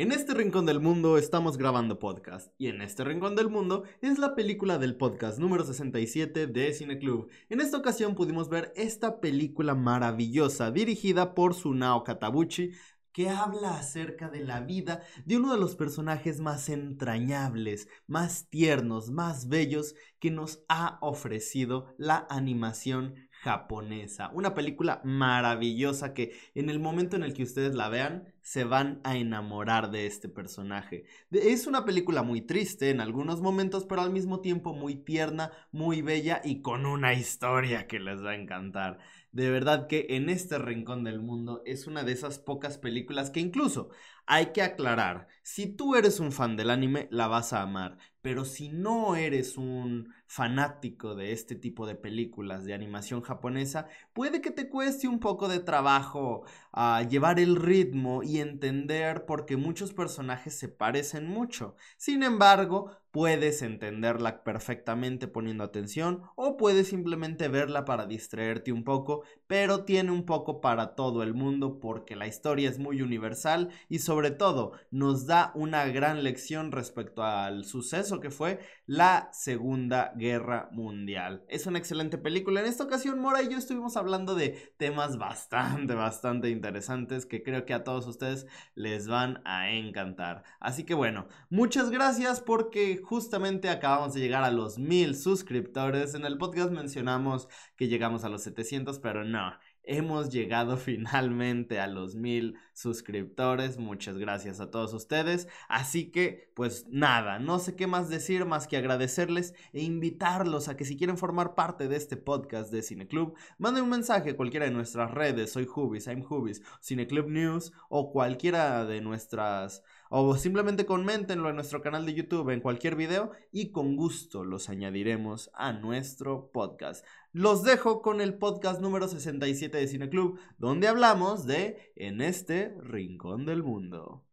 En este rincón del mundo estamos grabando podcast y en este rincón del mundo es la película del podcast número 67 de Cineclub. En esta ocasión pudimos ver esta película maravillosa dirigida por Sunao Katabuchi que habla acerca de la vida de uno de los personajes más entrañables, más tiernos, más bellos que nos ha ofrecido la animación japonesa. Una película maravillosa que en el momento en el que ustedes la vean se van a enamorar de este personaje. Es una película muy triste en algunos momentos, pero al mismo tiempo muy tierna, muy bella y con una historia que les va a encantar. De verdad que en este rincón del mundo es una de esas pocas películas que incluso hay que aclarar, si tú eres un fan del anime, la vas a amar, pero si no eres un fanático de este tipo de películas de animación japonesa, puede que te cueste un poco de trabajo uh, llevar el ritmo y entender por qué muchos personajes se parecen mucho. Sin embargo, puedes entenderla perfectamente poniendo atención o puedes simplemente verla para distraerte un poco, pero tiene un poco para todo el mundo porque la historia es muy universal y sobre todo nos da una gran lección respecto al suceso que fue la Segunda Guerra Mundial. Es una excelente película. En esta ocasión Mora y yo estuvimos hablando de temas bastante, bastante interesantes que creo que a todos ustedes les van a encantar. Así que bueno, muchas gracias porque justamente acabamos de llegar a los mil suscriptores. En el podcast mencionamos que llegamos a los 700, pero no. Hemos llegado finalmente a los mil suscriptores. Muchas gracias a todos ustedes. Así que, pues nada, no sé qué más decir más que agradecerles e invitarlos a que si quieren formar parte de este podcast de Cineclub, manden un mensaje a cualquiera de nuestras redes. Soy Hubis, I'm Hubis, Cineclub News o cualquiera de nuestras o simplemente coméntenlo en nuestro canal de YouTube en cualquier video y con gusto los añadiremos a nuestro podcast. Los dejo con el podcast número 67 de Cineclub, donde hablamos de En este rincón del mundo.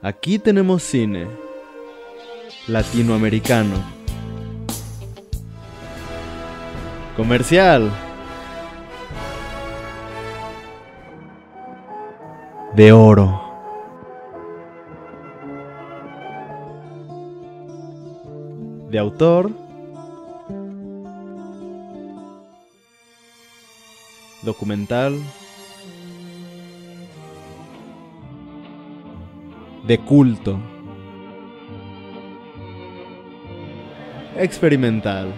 Aquí tenemos cine latinoamericano. Comercial. De oro. De autor, documental, de culto, experimental.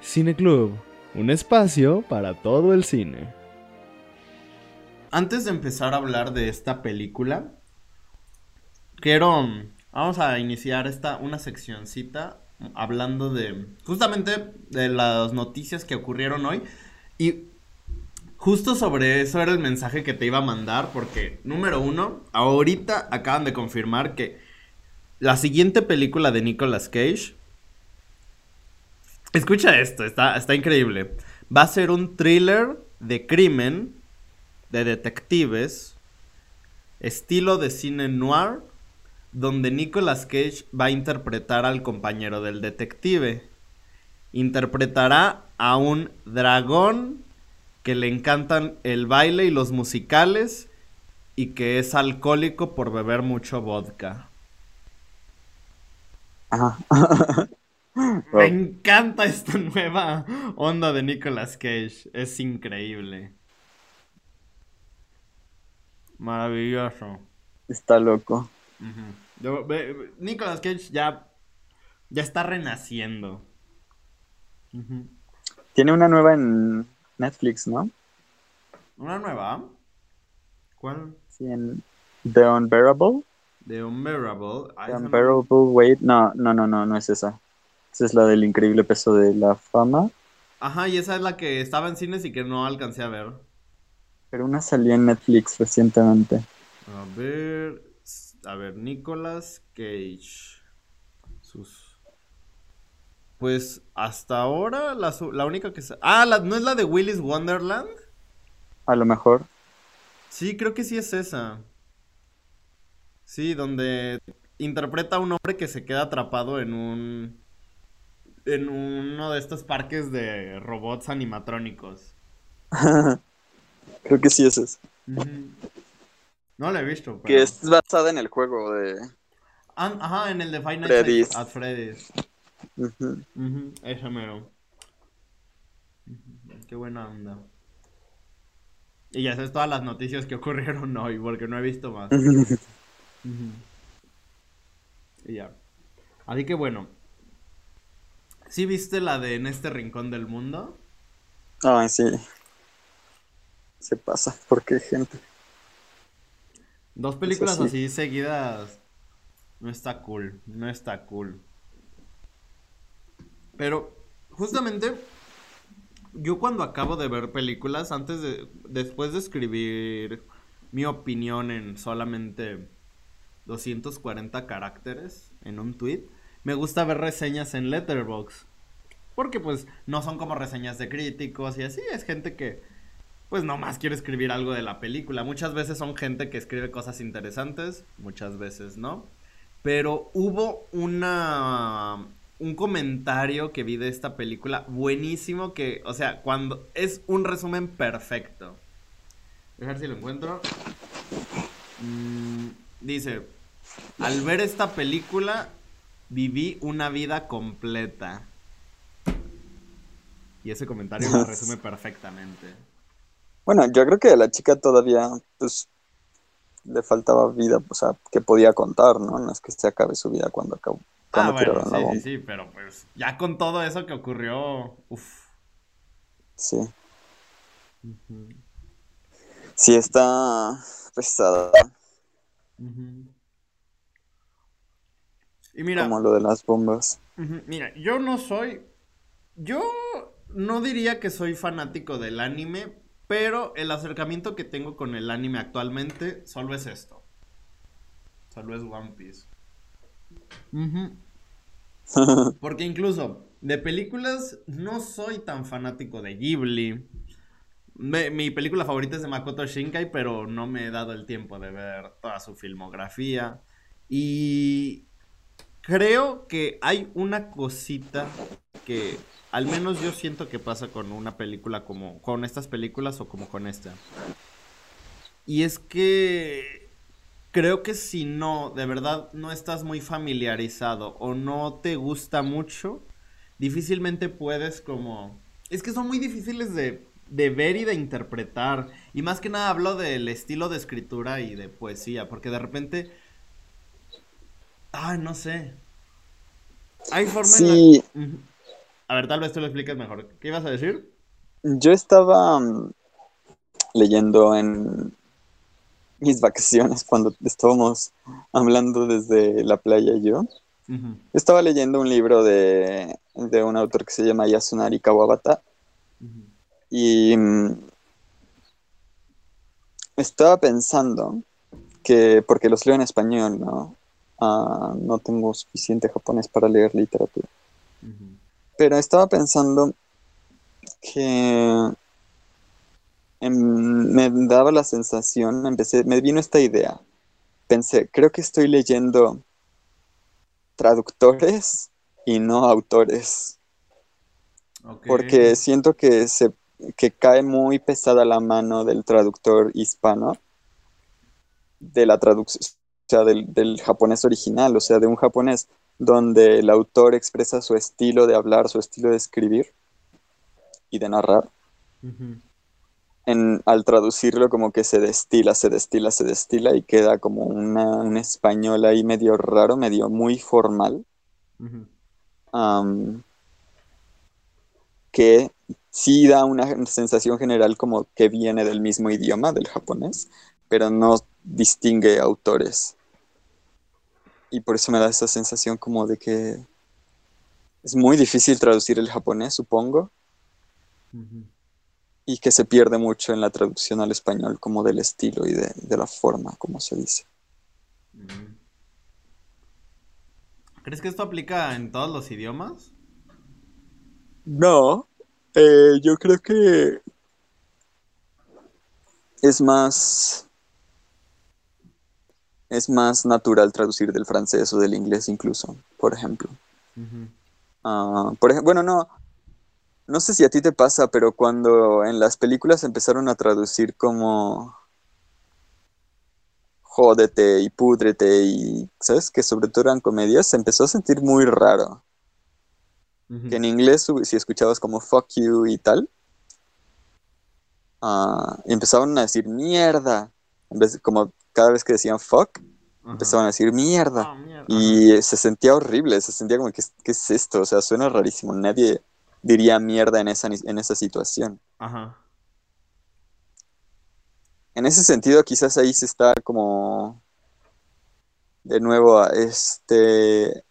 Cineclub, un espacio para todo el cine. Antes de empezar a hablar de esta película, quiero Vamos a iniciar esta, una seccioncita hablando de justamente de las noticias que ocurrieron hoy. Y justo sobre eso era el mensaje que te iba a mandar, porque número uno, ahorita acaban de confirmar que la siguiente película de Nicolas Cage... Escucha esto, está, está increíble. Va a ser un thriller de crimen, de detectives, estilo de cine noir donde Nicolas Cage va a interpretar al compañero del detective. Interpretará a un dragón que le encantan el baile y los musicales y que es alcohólico por beber mucho vodka. Me encanta esta nueva onda de Nicolas Cage. Es increíble. Maravilloso. Está loco. Nicolas Cage ya, ya está renaciendo. Tiene una nueva en Netflix, ¿no? ¿Una nueva? ¿Cuál? Sí, en The Unbearable. The Unbearable. The Unbearable Wait. No, no, no, no, no es esa. Esa es la del increíble peso de la fama. Ajá, y esa es la que estaba en cines y que no alcancé a ver. Pero una salió en Netflix recientemente. A ver. A ver, Nicolas Cage. Sus. Pues hasta ahora la, la única que se... Ah, ¿no es la de Willis Wonderland? A lo mejor. Sí, creo que sí es esa. Sí, donde interpreta a un hombre que se queda atrapado en un... En uno de estos parques de robots animatrónicos. creo que sí es esa. No la he visto, Que es basada en el juego de... Ah, ajá, en el de Nights Freddy's. at Freddy's. Ujú. Ujú, ese mero. Qué buena onda. Y ya sabes todas las noticias que ocurrieron hoy, porque no he visto más. Y ya. Así que bueno. ¿Sí viste la de En este rincón del mundo? Ay, sí. Se pasa, porque gente. Dos películas sí. así seguidas. No está cool. No está cool. Pero, justamente, yo cuando acabo de ver películas, antes de. Después de escribir mi opinión en solamente 240 caracteres en un tweet, me gusta ver reseñas en Letterboxd. Porque, pues, no son como reseñas de críticos y así. Es gente que, pues, nomás quiere escribir algo de la película. Muchas veces son gente que escribe cosas interesantes, muchas veces no. Pero hubo una un comentario que vi de esta película buenísimo que, o sea, cuando es un resumen perfecto. A ver si lo encuentro. Mm, dice, al ver esta película viví una vida completa. Y ese comentario lo resume perfectamente. Bueno, yo creo que a la chica todavía, pues, le faltaba vida, o sea, que podía contar, ¿no? No es que se acabe su vida cuando acabó. Ah, Cuando bueno, tiraron la sí, bomba. sí, sí, pero pues ya con todo eso que ocurrió, uff. Sí. Sí, está pesada, Y mira, como lo de las bombas. Mira, yo no soy. Yo no diría que soy fanático del anime, pero el acercamiento que tengo con el anime actualmente solo es esto. Solo es One Piece. Porque incluso de películas no soy tan fanático de Ghibli. Me- mi película favorita es de Makoto Shinkai, pero no me he dado el tiempo de ver toda su filmografía. Y creo que hay una cosita que al menos yo siento que pasa con una película como con estas películas o como con esta. Y es que creo que si no, de verdad no estás muy familiarizado o no te gusta mucho, difícilmente puedes como... Es que son muy difíciles de, de ver y de interpretar. Y más que nada hablo del estilo de escritura y de poesía, porque de repente... Ah, no sé. Hay forma en la- Sí. A ver, tal vez tú lo expliques mejor. ¿Qué ibas a decir? yo estaba mm, leyendo en mis vacaciones cuando estábamos hablando desde la playa yo. Ujú, Estaba leyendo un libro de, de un autor que se llama Yasunari Kawabata y mm, estaba pensando que, porque los leo en español, ¿no? Ah, no tengo suficiente japonés para leer literatura. ujú. Pero estaba pensando que em, me daba la sensación, empecé, me vino esta idea. Pensé, creo que estoy leyendo traductores y no autores, porque siento que se que cae muy pesada la mano del traductor hispano de la traducción, o sea, del, del japonés original, o sea, de un japonés donde el autor expresa su estilo de hablar, su estilo de escribir y de narrar. En, al traducirlo como que se destila, se destila, se destila y queda como una- un español ahí medio raro, medio muy formal, que sí da una sensación general como que viene del mismo idioma, del japonés, pero no distingue autores. Y por eso me da esa sensación como de que es muy difícil traducir el japonés, supongo, y que se pierde mucho en la traducción al español como del estilo y de, de la forma, como se dice. ¿Crees que esto aplica en todos los idiomas? No, eh, yo creo que es más, es más natural traducir del francés o del inglés incluso, por ejemplo. Ah, por ejemplo, bueno, no, no sé si a ti te pasa, pero cuando en las películas empezaron a traducir como jódete y púdrete y, ¿sabes? Que sobre todo eran comedias, se empezó a sentir muy raro. Que en inglés, si escuchabas como fuck you y tal, uh, empezaban a decir mierda. En vez como cada vez que decían fuck, empezaban a decir mierda. Ah, y se sentía horrible, se sentía como, ¿qué, ¿qué, es esto? O sea, suena rarísimo. Nadie diría mierda en esa, en esa situación. Ajá. En ese sentido, quizás ahí se está como de nuevo, este,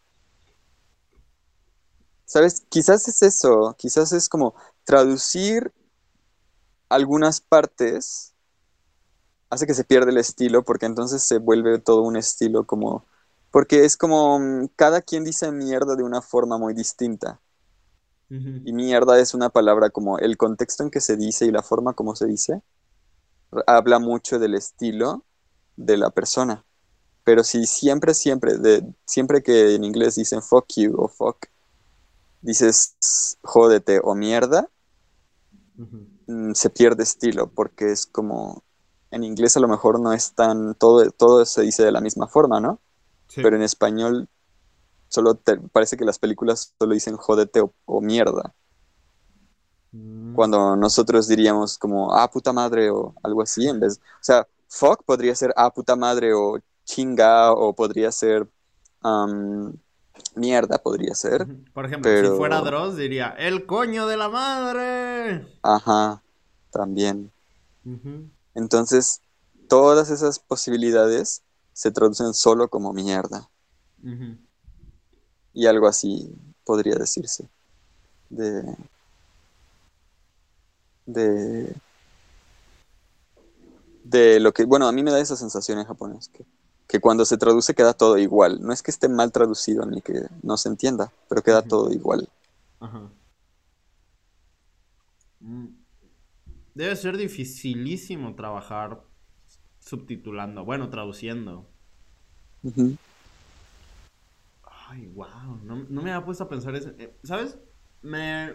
¿sabes? Quizás es eso, quizás es como traducir algunas partes hace que se pierda el estilo, porque entonces se vuelve todo un estilo como, porque es como mm, cada quien dice mierda de una forma muy distinta. Y mierda es una palabra como el contexto en que se dice y la forma como se dice habla mucho del estilo de la persona. Pero si siempre, siempre, de, siempre que en inglés dicen fuck you o fuck, dices jódete o mierda, mm, se pierde estilo porque es como en inglés a lo mejor no es tan todo todo se dice de la misma forma, ¿no? Pero en español solo te, parece que las películas solo dicen jódete o, mierda. Mm. Cuando nosotros diríamos como ah puta madre o algo así en vez, o sea, fuck podría ser ah puta madre o chinga o podría ser mierda podría ser. Por ejemplo, si fuera Dross diría, el coño de la madre. Ajá, también. Entonces, todas esas posibilidades se traducen solo como mierda. Y algo así podría decirse. De. De. De lo que. Bueno, a mí me da esa sensación en japonés. Que que cuando se traduce queda todo igual. No es que esté mal traducido ni que no se entienda, pero queda todo igual. Ajá. Mm. Debe ser dificilísimo trabajar subtitulando, bueno, traduciendo. Ay, wow, no, me había puesto a pensar eso. Eh, ¿Sabes? Me...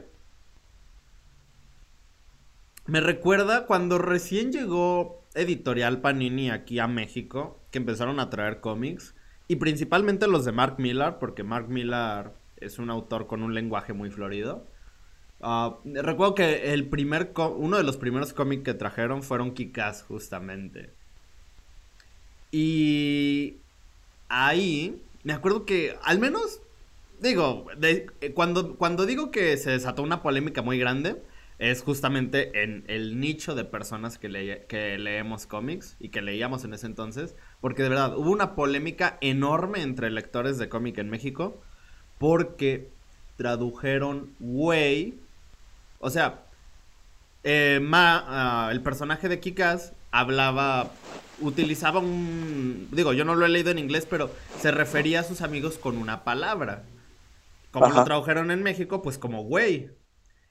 Me recuerda cuando recién llegó Editorial Panini aquí a México que empezaron a traer cómics y principalmente los de Mark Millar, porque Mark Millar es un autor con un lenguaje muy florido. Ah, recuerdo que el primer uno de los primeros cómics que trajeron fueron Kikas justamente. Y ahí me acuerdo que al menos digo, eh, cuando, cuando digo que se desató una polémica muy grande, es justamente en el nicho de personas que, leemos cómics y que leíamos en ese entonces, porque de verdad hubo una polémica enorme entre lectores de cómic en México, porque tradujeron güey, o sea, eh, Ma, ah, el personaje de Kikas hablaba, utilizaba un, digo, yo no lo he leído en inglés, pero se refería a sus amigos con una palabra. Como lo tradujeron en México, pues como güey.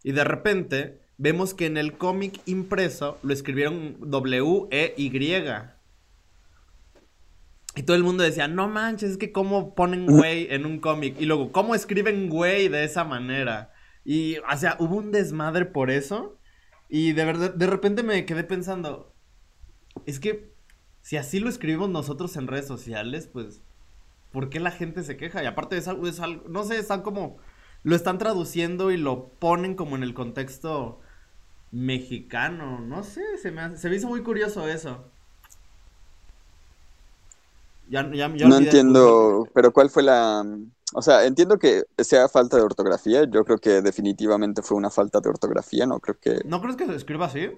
Y de repente vemos que en el cómic impreso lo escribieron W-E-Y. Y todo el mundo decía, no manches, es que cómo ponen güey en un cómic. Y luego, ¿cómo escriben güey de esa manera? Y, o sea, hubo un desmadre por eso. Y de verdad, de repente me quedé pensando, es que si así lo escribimos nosotros en redes sociales, pues, ¿por qué la gente se queja? Y aparte es algo, es algo no sé, están como lo están traduciendo y lo ponen como en el contexto mexicano. No sé, se me, se me hizo muy curioso eso. no entiendo, pero ¿cuál fue la...? O sea, entiendo que sea falta de ortografía. Yo creo que definitivamente fue una falta de ortografía. No creo que... ¿No crees que se escriba así?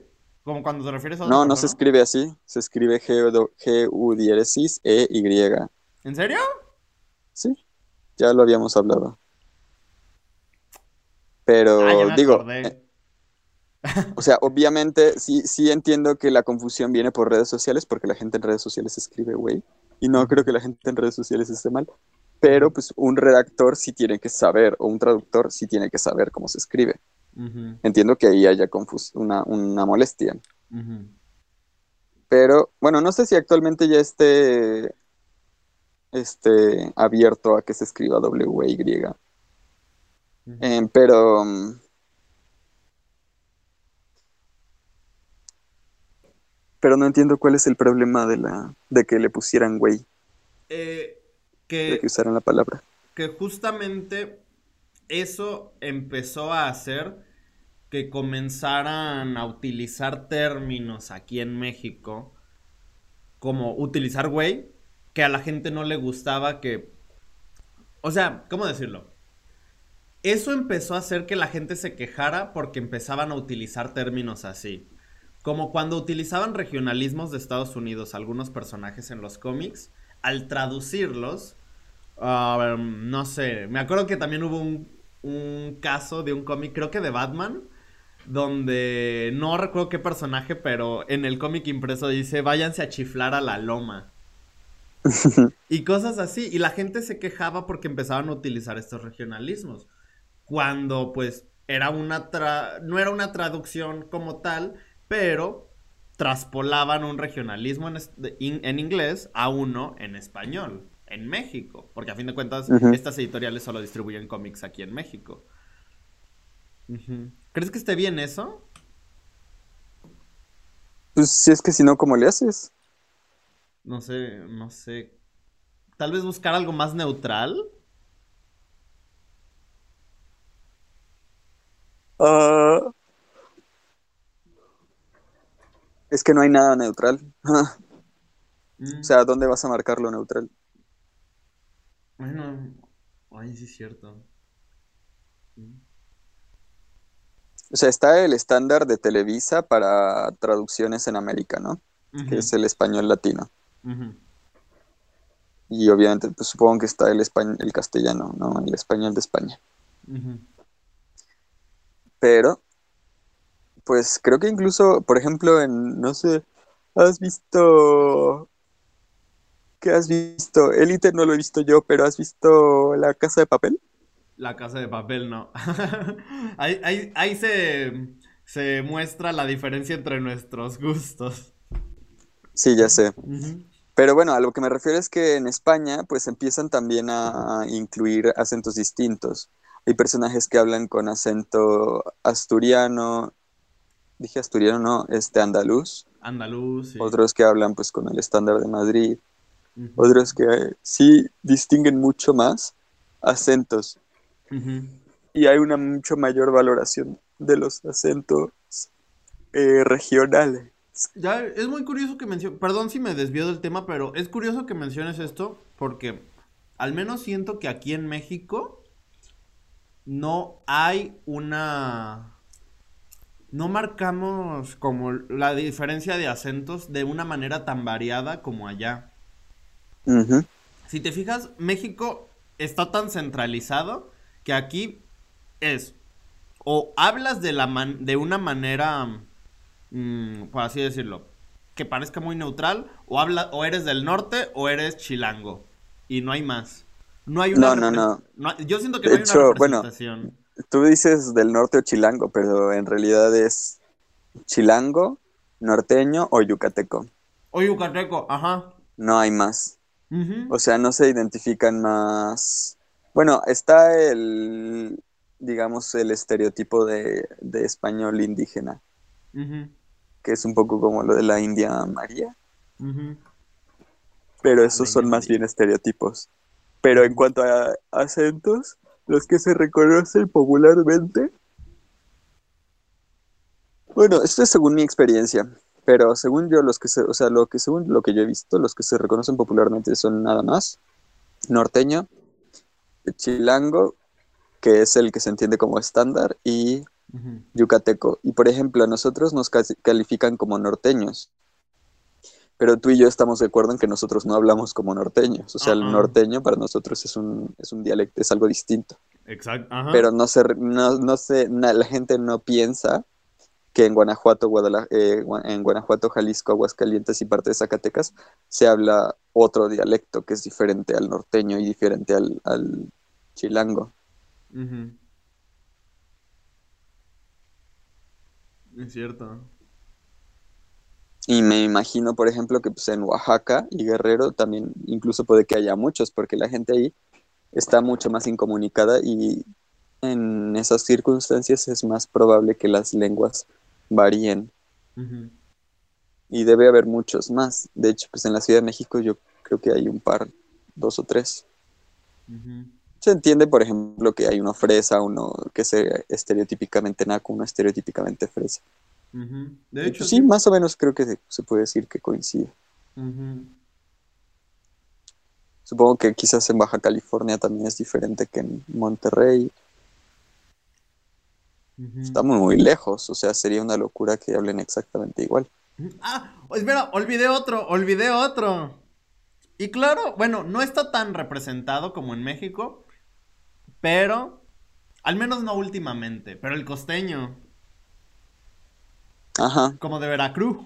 Como cuando te refieres a... No, no se escribe así. Se escribe G-U diéresis E-Y. ¿En serio? Sí, ya lo habíamos hablado. Pero ah, digo, eh, o sea, obviamente sí, sí entiendo que la confusión viene por redes sociales, porque la gente en redes sociales escribe güey, y no creo que la gente en redes sociales esté mal, pero pues un redactor sí tiene que saber, o un traductor sí tiene que saber cómo se escribe. Entiendo que ahí haya una, una molestia. Pero, bueno, no sé si actualmente ya esté, esté abierto a que se escriba W-Y. Eh, pero... Mm, Pero no entiendo cuál es el problema de la de que le pusieran güey, Eh, de que la palabra. que justamente eso empezó a hacer que comenzaran a utilizar términos aquí en México, como utilizar güey, que a la gente no le gustaba que... O sea, ¿cómo decirlo? Eso empezó a hacer que la gente se quejara porque empezaban a utilizar términos así. Como cuando utilizaban regionalismos de Estados Unidos algunos personajes en los cómics, al traducirlos, ah, no sé, me acuerdo que también hubo un, un caso de un cómic, creo que de Batman, donde no recuerdo qué personaje, pero en el cómic impreso dice, váyanse a chiflar a la loma. Y cosas así. Y la gente se quejaba porque empezaban a utilizar estos regionalismos. Cuando pues era una tra- no era una traducción como tal, pero traspolaban un regionalismo en inglés a uno en español, en México. Porque a fin de cuentas, estas editoriales solo distribuyen cómics aquí en México. ¿Crees que esté bien eso? Pues si es que si no, ¿cómo le haces? No sé, no sé. Tal vez buscar algo más neutral. Ah, es que no hay nada neutral. Mm, O sea, ¿dónde vas a marcar lo neutral? Bueno, ay, sí es cierto. O sea, está el estándar de Televisa para traducciones en América, ¿no? Que es el español latino. Y obviamente, pues supongo que está el español, el castellano, ¿no? El español de España. Pero, pues creo que incluso, por ejemplo, en, no sé, ¿has visto? ¿Qué has visto? Élite no lo he visto yo, pero ¿has visto La Casa de Papel? La casa de papel, no. Ahí, ahí, ahí se, se muestra la diferencia entre nuestros gustos. Sí, ya sé. Pero bueno, a lo que me refiero es que en España, pues empiezan también a incluir acentos distintos. Hay personajes que hablan con acento asturiano, dije asturiano, no, este andaluz. Andaluz, sí. Otros que hablan pues con el estándar de Madrid. Ujú. Otros que sí distinguen mucho más acentos. Y hay una mucho mayor valoración de los acentos eh, regionales. Ya, es muy curioso que menciones, perdón si me desvío del tema, pero es curioso que menciones esto porque al menos siento que aquí en México no hay una... No marcamos como la diferencia de acentos de una manera tan variada como allá. Si te fijas, México está tan centralizado que aquí es o hablas de la man- de una manera mm, por así decirlo, que parezca muy neutral o habla o eres del norte o eres chilango y no hay más. No hay una No, no, no. hay- yo siento que De no hay hecho, una bueno, representación. Tú dices del norte o chilango, pero en realidad es chilango, norteño o yucateco. O yucateco, ajá. No hay más. O sea, no se identifican más. Bueno, está el, digamos, el estereotipo de, de español indígena, que es un poco como lo de la India María, pero La esos son más bien estereotipos. Pero en cuanto a acentos, los que se reconocen popularmente, bueno, esto es según mi experiencia, pero según yo, los que se, o sea, lo que según lo que yo he visto, los que se reconocen popularmente son nada más norteño, chilango, que es el que se entiende como estándar, y yucateco. Y por ejemplo, a nosotros nos califican como norteños. Pero tú y yo estamos de acuerdo en que nosotros no hablamos como norteños. O sea, el norteño para nosotros es un, es un dialecto, es algo distinto. Exacto. Pero no se, no, no se, na- la gente no piensa que en Guanajuato, Guadala- eh, en Guanajuato, Jalisco, Aguascalientes y parte de Zacatecas se habla otro dialecto que es diferente al norteño y diferente al, al chilango. Ujú. Es cierto. Y me imagino, por ejemplo, que pues, en Oaxaca y Guerrero también incluso puede que haya muchos, porque la gente ahí está mucho más incomunicada y en esas circunstancias es más probable que las lenguas varíen. Y debe haber muchos más. De hecho, pues en la Ciudad de México yo creo que hay un par, dos o tres. Se entiende, por ejemplo, que hay uno fresa, uno que sea estereotípicamente naco, uno estereotípicamente fresa. De hecho, sí, más o menos creo que se, puede decir que coincide. Supongo que quizás en Baja California también es diferente que en Monterrey. Estamos muy lejos, o sea, sería una locura que hablen exactamente igual. Ah, espera, olvidé otro, olvidé otro. Y claro, bueno, no está tan representado como en México, pero, al menos no últimamente, pero el costeño. Ajá. Como de Veracruz.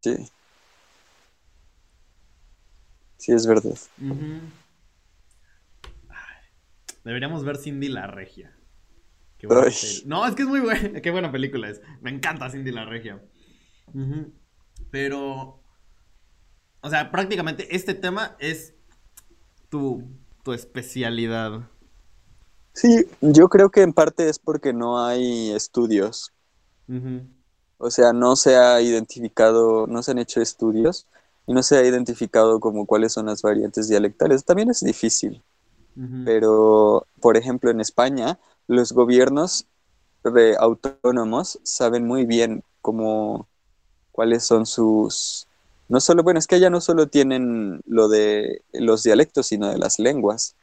Sí. Sí, es verdad. Deberíamos ver Cindy la Regia. No, es que es muy buena. Qué buena película es. Me encanta Cindy la Regia. Pero. O sea, prácticamente este tema es tu, tu especialidad. Sí, yo creo que en parte es porque no hay estudios. O sea, no se ha identificado, no se han hecho estudios y no se ha identificado como cuáles son las variantes dialectales. También es difícil. Pero, por ejemplo, en España, los gobiernos de autónomos saben muy bien cómo, cuáles son sus... No solo, bueno, es que allá no solo tienen lo de los dialectos, sino de las lenguas.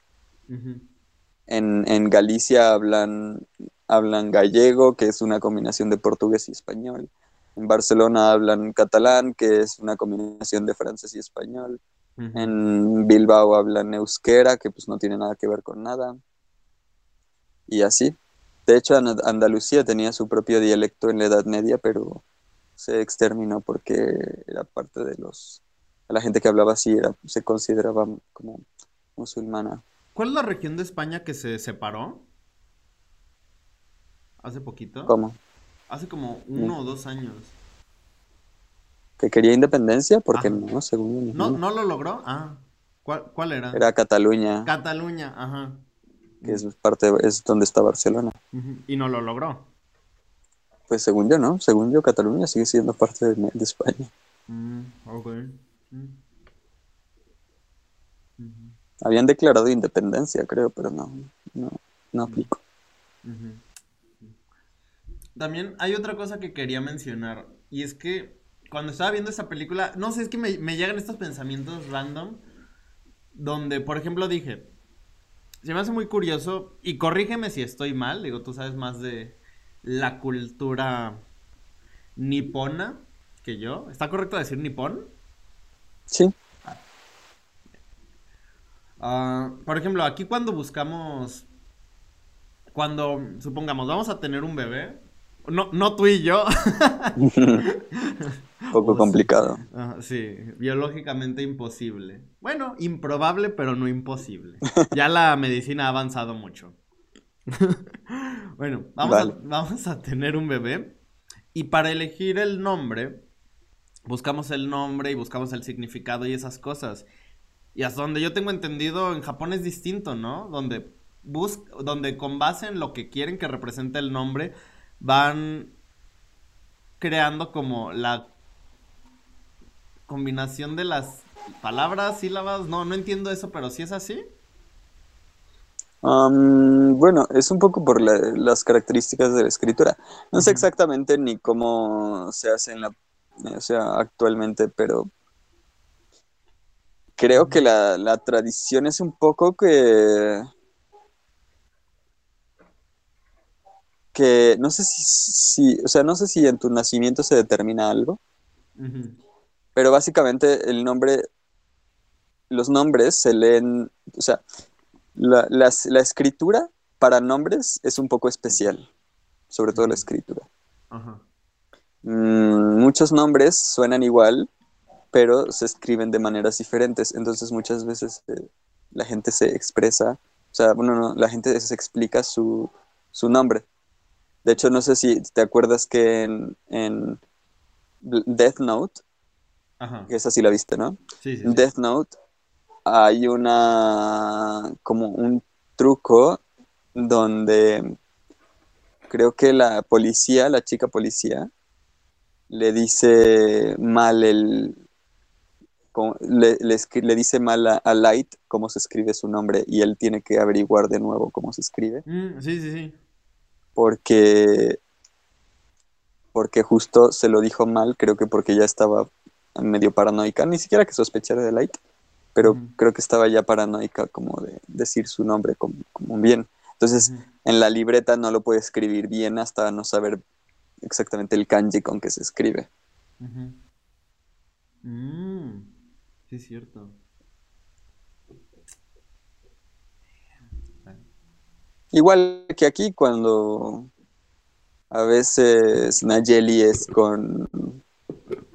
en, Galicia hablan, hablan gallego, que es una combinación de portugués y español. En Barcelona hablan catalán, que es una combinación de francés y español. En Bilbao hablan euskera, que pues no tiene nada que ver con nada. Y así. De hecho, Andalucía tenía su propio dialecto en la Edad Media, pero se exterminó porque era parte de los... La gente que hablaba así era, se consideraba como musulmana. ¿Cuál es la región de España que se separó? ¿Hace poquito? ¿Cómo? Hace como uno o dos años. ¿Que quería independencia? Porque no, según ¿No, ¿No lo logró? Ah. ¿Cuál, ¿Cuál, era? Era Cataluña. Cataluña, ajá. Que es parte, es donde está Barcelona. Y no lo logró. Pues según yo, ¿no? Según yo, Cataluña sigue siendo parte de, España. Mm, mm. Habían declarado independencia, creo, pero no, no, no aplico. También hay otra cosa que quería mencionar, y es que cuando estaba viendo esa película, no sé, es que me, me llegan estos pensamientos random, donde, por ejemplo, dije, se me hace muy curioso, y corrígeme si estoy mal, digo, tú sabes más de, la cultura nipona que yo. ¿Está correcto decir nipón? Sí. Ah, por ejemplo, aquí cuando buscamos, cuando supongamos vamos a tener un bebé, no, no tú y yo. un poco complicado. sí, biológicamente imposible. Bueno, improbable, pero no imposible. Ya la medicina ha avanzado mucho. bueno, vamos a, vamos a tener un bebé. Y para elegir el nombre, buscamos el nombre y buscamos el significado y esas cosas. Y hasta donde yo tengo entendido, en Japón es distinto, ¿no? Donde, bus donde con base en lo que quieren que represente el nombre, van creando como la combinación de las palabras, sílabas. No, no entiendo eso, pero si es así bueno, es un poco por las características de la escritura. No sé exactamente ni cómo se hace en la, o sea, actualmente, pero creo que la, tradición es un poco que que no sé si, o sea, no sé si en tu nacimiento se determina algo, pero básicamente el nombre, los nombres se leen, o sea, la, la, escritura para nombres es un poco especial, sobre todo la escritura. Mm, muchos nombres suenan igual, pero se escriben de maneras diferentes. Entonces muchas veces eh, la gente se expresa, o sea, bueno, no, la gente se explica su, su, nombre. De hecho, no sé si te acuerdas que en, en Death Note, que esa sí la viste, ¿no? Sí, sí, Death Note hay una como un truco donde creo que la policía, la chica policía, le dice mal el, le, le, dice mal a, Light cómo se escribe su nombre y él tiene que averiguar de nuevo cómo se escribe. Mm, sí, sí, sí. Porque, porque justo se lo dijo mal, creo que porque ya estaba medio paranoica, ni siquiera que sospechara de Light, pero creo que estaba ya paranoica como de decir su nombre como, bien. Entonces, en la libreta no lo puede escribir bien hasta no saber exactamente el kanji con que se escribe. Mm, sí, es cierto. Igual que aquí cuando a veces Nayeli es con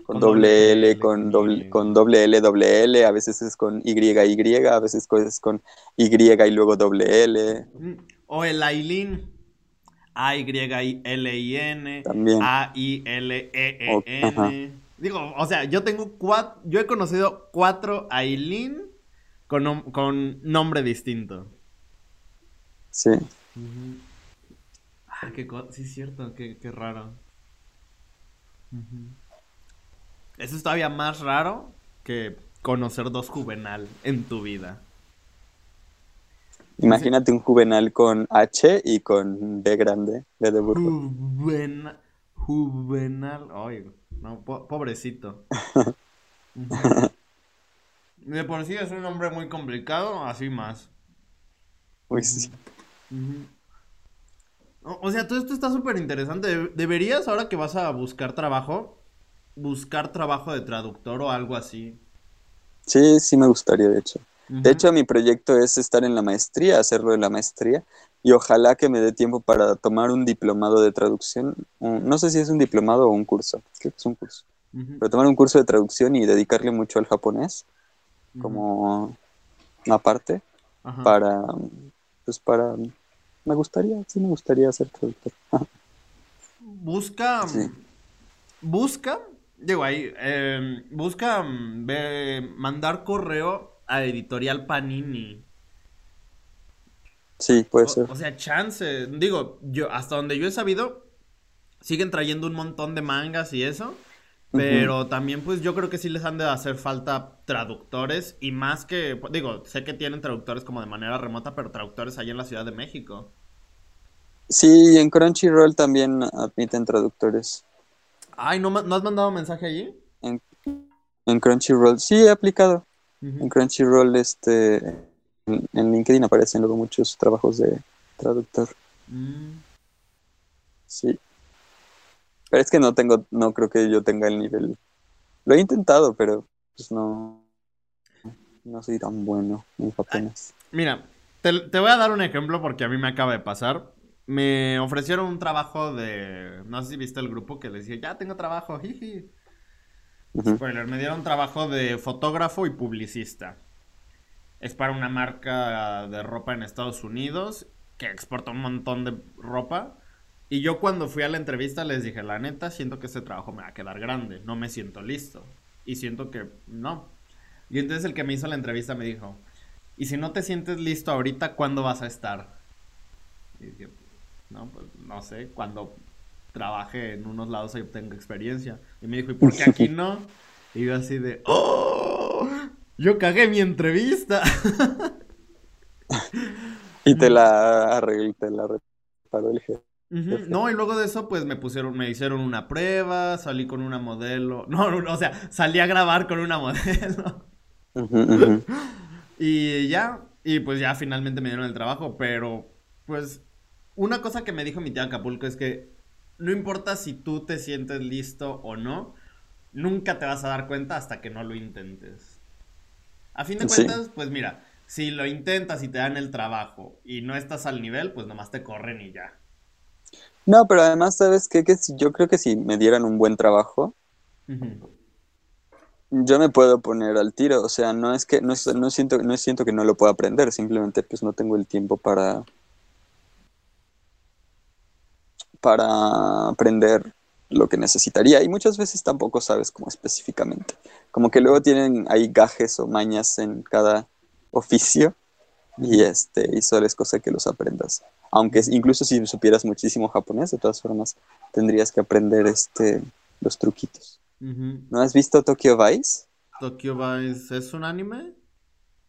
con doble L, con doble, con doble L, doble L, a veces es con Y, Y, a veces es con Y y luego doble L. Mm, o el Aileen, A, Y, L, I, N, A, I, L, E, E, N. Digo, o sea, yo tengo cuatro, yo he conocido cuatro Aileen con, con nombre distinto. Sí. Ah, qué sí es cierto, qué, qué raro. Eso es todavía más raro que conocer dos juvenal en tu vida. Imagínate un juvenal con H y con B grande, B de burro. Juvenal. Ay, no, pobrecito. de por sí es un nombre muy complicado, así más. Uy, sí. O sea, todo esto está súper interesante. Deberías, ahora que vas a buscar trabajo, buscar trabajo de traductor o algo así. Sí, sí me gustaría, de hecho. De hecho, mi proyecto es estar en la maestría, hacerlo en la maestría, y ojalá que me dé tiempo para tomar un diplomado de traducción. No sé si es un diplomado o un curso, creo que es un curso. Pero tomar un curso de traducción y dedicarle mucho al japonés, como aparte, para, pues para, me gustaría, sí me gustaría ser traductor. busca, busca Digo ahí, em, busca mm, mandar correo a Editorial Panini. Sí, puede ser. O sea, chance. Digo, yo, hasta donde yo he sabido, siguen trayendo un montón de mangas y eso. Pero también, pues yo creo que sí les han de hacer falta traductores. Y más que, digo, sé que tienen traductores como de manera remota, pero traductores allá en la Ciudad de México. Sí, en Crunchyroll también admiten traductores. Ay, ¿no, ¿no has mandado mensaje allí? En, Crunchyroll, sí, he aplicado. En Crunchyroll, este, en, LinkedIn aparecen luego muchos trabajos de traductor. Mm. Sí. Pero es que no tengo, no creo que yo tenga el nivel. Lo he intentado, pero pues no, no soy tan bueno en japonés. Mira, te, te voy a dar un ejemplo porque a mí me acaba de pasar me ofrecieron un trabajo de. No sé si viste el grupo que les decía, ya tengo trabajo, jiji. Spoiler, me dieron trabajo de fotógrafo y publicista. Es para una marca de ropa en Estados Unidos que exporta un montón de ropa. Y yo cuando fui a la entrevista les dije, la neta, siento que este trabajo me va a quedar grande, no me siento listo. Y siento que no. Y entonces el que me hizo la entrevista me dijo, y si no te sientes listo ahorita, ¿cuándo vas a estar? Y dije, ¿no? Pues no sé, cuando trabaje en unos lados y obtenga experiencia. Y me dijo, ¿y por qué aquí no? Y yo así de, ¡oh! Yo cagué mi entrevista. y te la arreglé, te la reparó el jefe. No, y luego de eso, pues me pusieron, me hicieron una prueba, salí con una modelo. No, o sea, salí a grabar con una modelo. y ya, y pues ya finalmente me dieron el trabajo, pero pues una cosa que me dijo mi tía Acapulco es que no importa si tú te sientes listo o no, nunca te vas a dar cuenta hasta que no lo intentes. A fin de cuentas, pues mira, si lo intentas y te dan el trabajo y no estás al nivel, pues nomás te corren y ya. No, pero además, ¿sabes qué? Que si, yo creo que si me dieran un buen trabajo, yo me puedo poner al tiro. O sea, no es que no, no, siento, no siento que no lo pueda aprender, simplemente pues no tengo el tiempo para, para aprender lo que necesitaría y muchas veces tampoco sabes cómo específicamente. Como que luego tienen ahí gajes o mañas en cada oficio y este y solo es cosa que los aprendas. Aunque incluso si supieras muchísimo japonés, de todas formas tendrías que aprender este los truquitos. ¿No has visto Tokyo Vice? Tokyo Vice es un anime.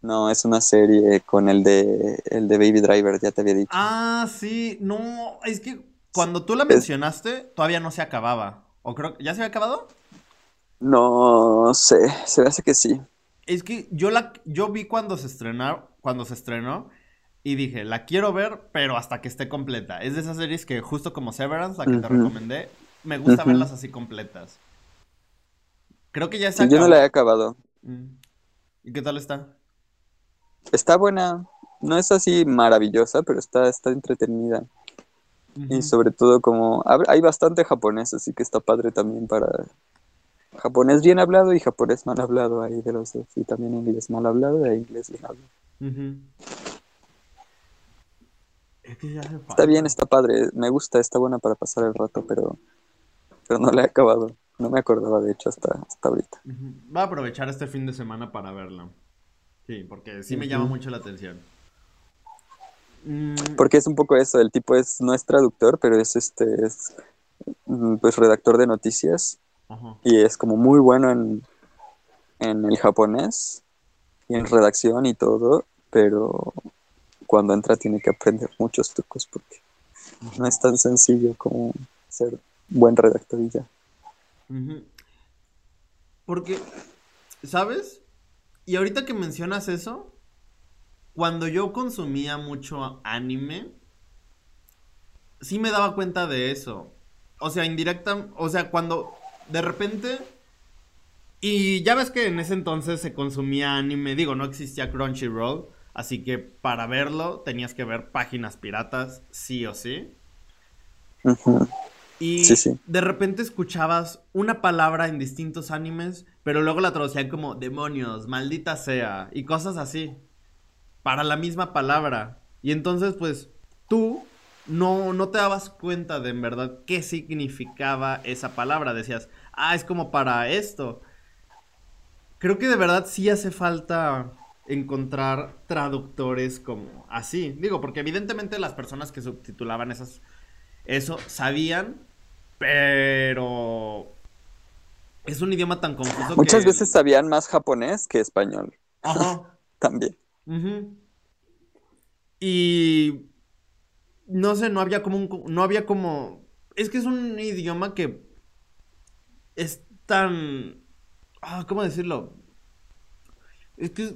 No, es una serie con el de el de Baby Driver, ya te había dicho. Ah, sí, no, es que cuando tú la Es- mencionaste, todavía no se acababa. O creo ya se había acabado. No sé, se me hace que sí. Es que yo la yo vi cuando se estrenó, cuando se estrenó y dije, la quiero ver, pero hasta que esté completa. Es de esas series que justo como Severance, la que te recomendé, me gusta verlas así completas. Creo que ya se Sí, yo no la he acabado. Mm. ¿Y qué tal está? Está buena, no es así maravillosa, pero está, está entretenida. Y sobre todo como hay bastante japonés, así que está padre también para japonés bien hablado y japonés mal hablado ahí de los dos. Y también inglés mal hablado e inglés bien hablado. Ujú. Es que ya hace Está bien, está padre, me gusta, está buena para pasar el rato, pero, pero no la he acabado. No me acordaba de hecho hasta, hasta ahorita. Ujú. Voy a aprovechar este fin de semana para verla. Sí, porque sí me llama mucho la atención. Mm, Porque es un poco eso, el tipo es, no es traductor, pero es este, es mm, pues redactor de noticias ajá. y es como muy bueno en, en el japonés y en redacción y todo, pero cuando entra tiene que aprender muchos trucos porque no es tan sencillo como ser buen redactor y ya. Porque, ¿sabes? Y ahorita que mencionas eso, cuando yo consumía mucho anime, sí me daba cuenta de eso. O sea, indirecta, o sea, cuando de repente... Y ya ves que en ese entonces se consumía anime, digo, no existía Crunchyroll, así que para verlo tenías que ver páginas piratas, sí o sí. Y Sí, sí. de repente escuchabas una palabra en distintos animes, pero luego la traducían como demonios, maldita sea, y cosas así. Para la misma palabra. Y entonces, pues, tú no, no te dabas cuenta de en verdad qué significaba esa palabra. Decías, ah, es como para esto. Creo que de verdad sí hace falta encontrar traductores como así. Digo, porque evidentemente las personas que subtitulaban esas eso sabían, pero es un idioma tan confuso Muchas que... veces sabían más japonés que español Ajá. también. Y no sé, no había como un no había como es que es un idioma que es tan ah, ¿cómo decirlo? Es que es-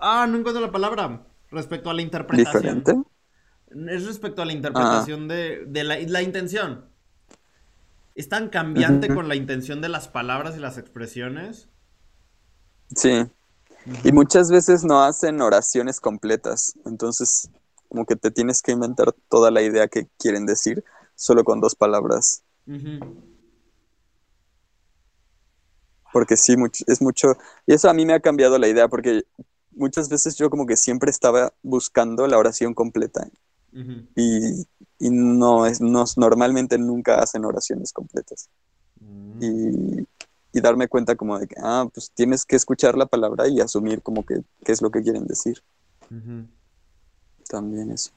ah, no encuentro la palabra respecto a la interpretación. Diferente. Es respecto a la interpretación de, de la, la intención. Es tan cambiante con la intención de las palabras y las expresiones. Sí. Y muchas veces no hacen oraciones completas. Entonces, como que te tienes que inventar toda la idea que quieren decir solo con dos palabras. Porque sí, es mucho. Y eso a mí me ha cambiado la idea, porque muchas veces yo como que siempre estaba buscando la oración completa. Y no es, no, normalmente nunca hacen oraciones completas. Mm. Y, y darme cuenta como de que, ah, pues tienes que escuchar la palabra y asumir como que qué es lo que quieren decir. También eso.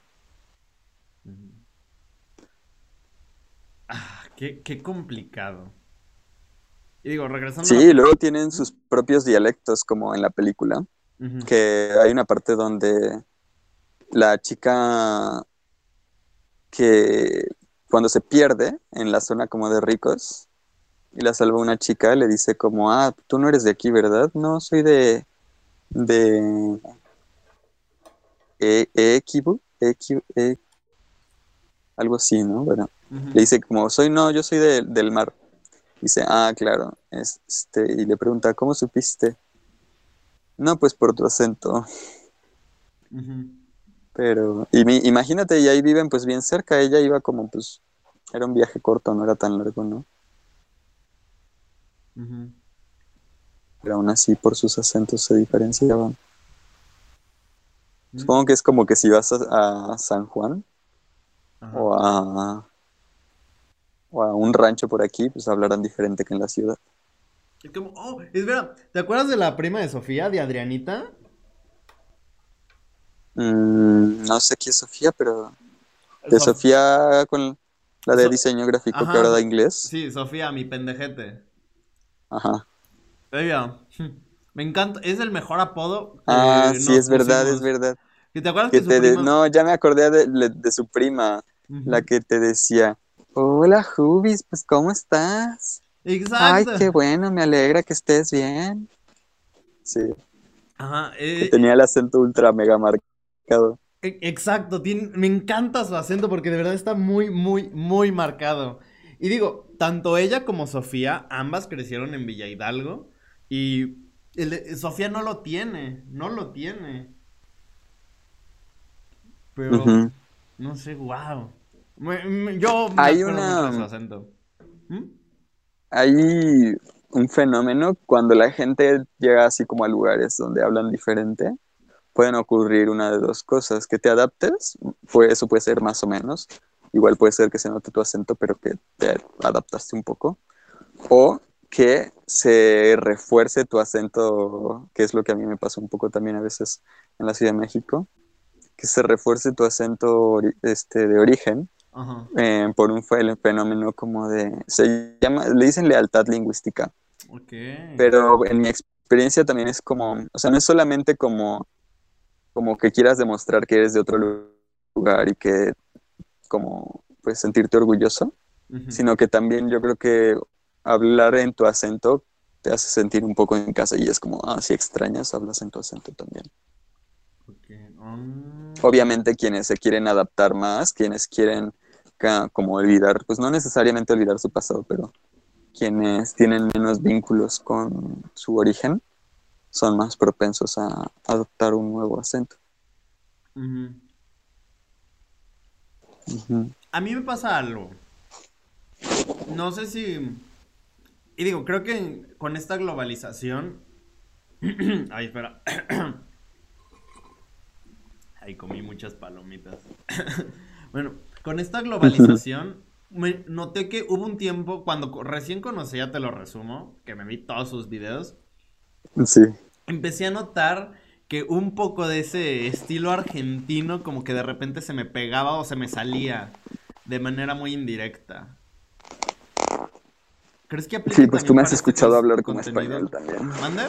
Ah, qué, qué complicado. Y digo, regresando Sí, luego tienen sus propios dialectos, como en la película, que hay una parte donde la chica que cuando se pierde en la zona como de ricos y la salva una chica, le dice como, ah, tú no eres de aquí, ¿verdad? No, soy de... de... E Equibu, Equibu, E- algo así, ¿no? Bueno, le dice como, soy, no, yo soy de- del mar. Dice, ah, claro, este, y le pregunta, ¿cómo supiste? No, pues por tu acento, pero, y mi- imagínate, y ahí viven pues bien cerca, ella iba como pues, era un viaje corto, no era tan largo, ¿no? Pero aún así por sus acentos se diferenciaban. Mm. Supongo que es como que si vas a, a San Juan Ajá. o a, o a un rancho por aquí, pues hablarán diferente que en la ciudad. Es como, oh, es verdad. ¿Te acuerdas de la prima de Sofía, de Adrianita? Mm, no sé quién es Sofía, pero de Sofía con... La de diseño gráfico Ajá. que ahora da inglés. Sí, Sofía, mi pendejete. Ajá. Ella. Me encanta, es el mejor apodo. que Ah, sí, es verdad, es verdad. ¿Y ¿Te acuerdas Que que su te de- prima- No, ya me acordé de, de- de su prima, la que te decía, hola Jubis, pues ¿cómo estás? Ay, Exacto. qué bueno, me alegra que estés bien. Sí, Ajá, que eh, tenía el acento ultra mega marcado. e- exacto, tiene- me encanta su acento porque de verdad está muy, muy, muy marcado. Y digo, tanto ella como Sofía, ambas crecieron en Villa Hidalgo y el de- Sofía no lo tiene, no lo tiene. Pero, no sé, wow. yo me Hay una- su acento. ¿Mm? Hay un fenómeno cuando la gente llega así como a lugares donde hablan diferente, pueden ocurrir una de dos cosas, que te adaptes, pues eso puede ser más o menos, igual puede ser que se note tu acento, pero que te adaptaste un poco, o que se refuerce tu acento, que es lo que a mí me pasa un poco también a veces en la Ciudad de México, que se refuerce tu acento este, de origen Ajá. eh, por un fe- fenómeno como de, se llama, le dicen lealtad lingüística, Ok. pero en mi experiencia también es como, o sea, no es solamente como, como que quieras demostrar que eres de otro lu- lugar y que como, pues sentirte orgulloso, sino que también yo creo que hablar en tu acento te hace sentir un poco en casa y es como, ah, si extrañas, hablas en tu acento también. Mm. Obviamente quienes se quieren adaptar más, quienes quieren como olvidar, pues no necesariamente olvidar su pasado, pero quienes tienen menos vínculos con su origen son más propensos a adoptar un nuevo acento. A mí me pasa algo. No sé si... Y digo, creo que con esta globalización... Ay, espera. Ay, comí muchas palomitas. Bueno, con esta globalización, me noté que hubo un tiempo, cuando recién conocí, ya te lo resumo, que me vi todos sus videos, Sí, empecé a notar que un poco de ese estilo argentino como que de repente se me pegaba o se me salía de manera muy indirecta. ¿Crees que aplica sí, pues tú me has este escuchado hablar contenido? español también. ¿Mande?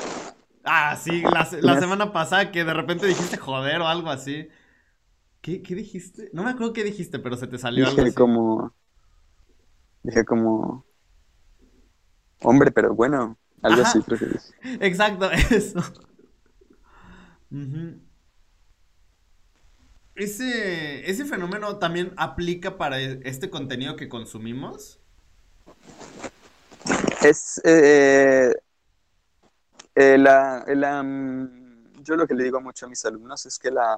Ah, sí, la, semana pasada que de repente dijiste joder o algo así. ¿Qué, qué dijiste? No me acuerdo qué dijiste, pero se te salió algo Dije así. como, dije como, hombre, pero bueno, algo Ajá. así creo que dije. Exacto, eso. Ese, ese fenómeno también aplica para e- este contenido que consumimos. Es eh, eh, la, la, mm, yo lo que le digo mucho a mis alumnos es que la,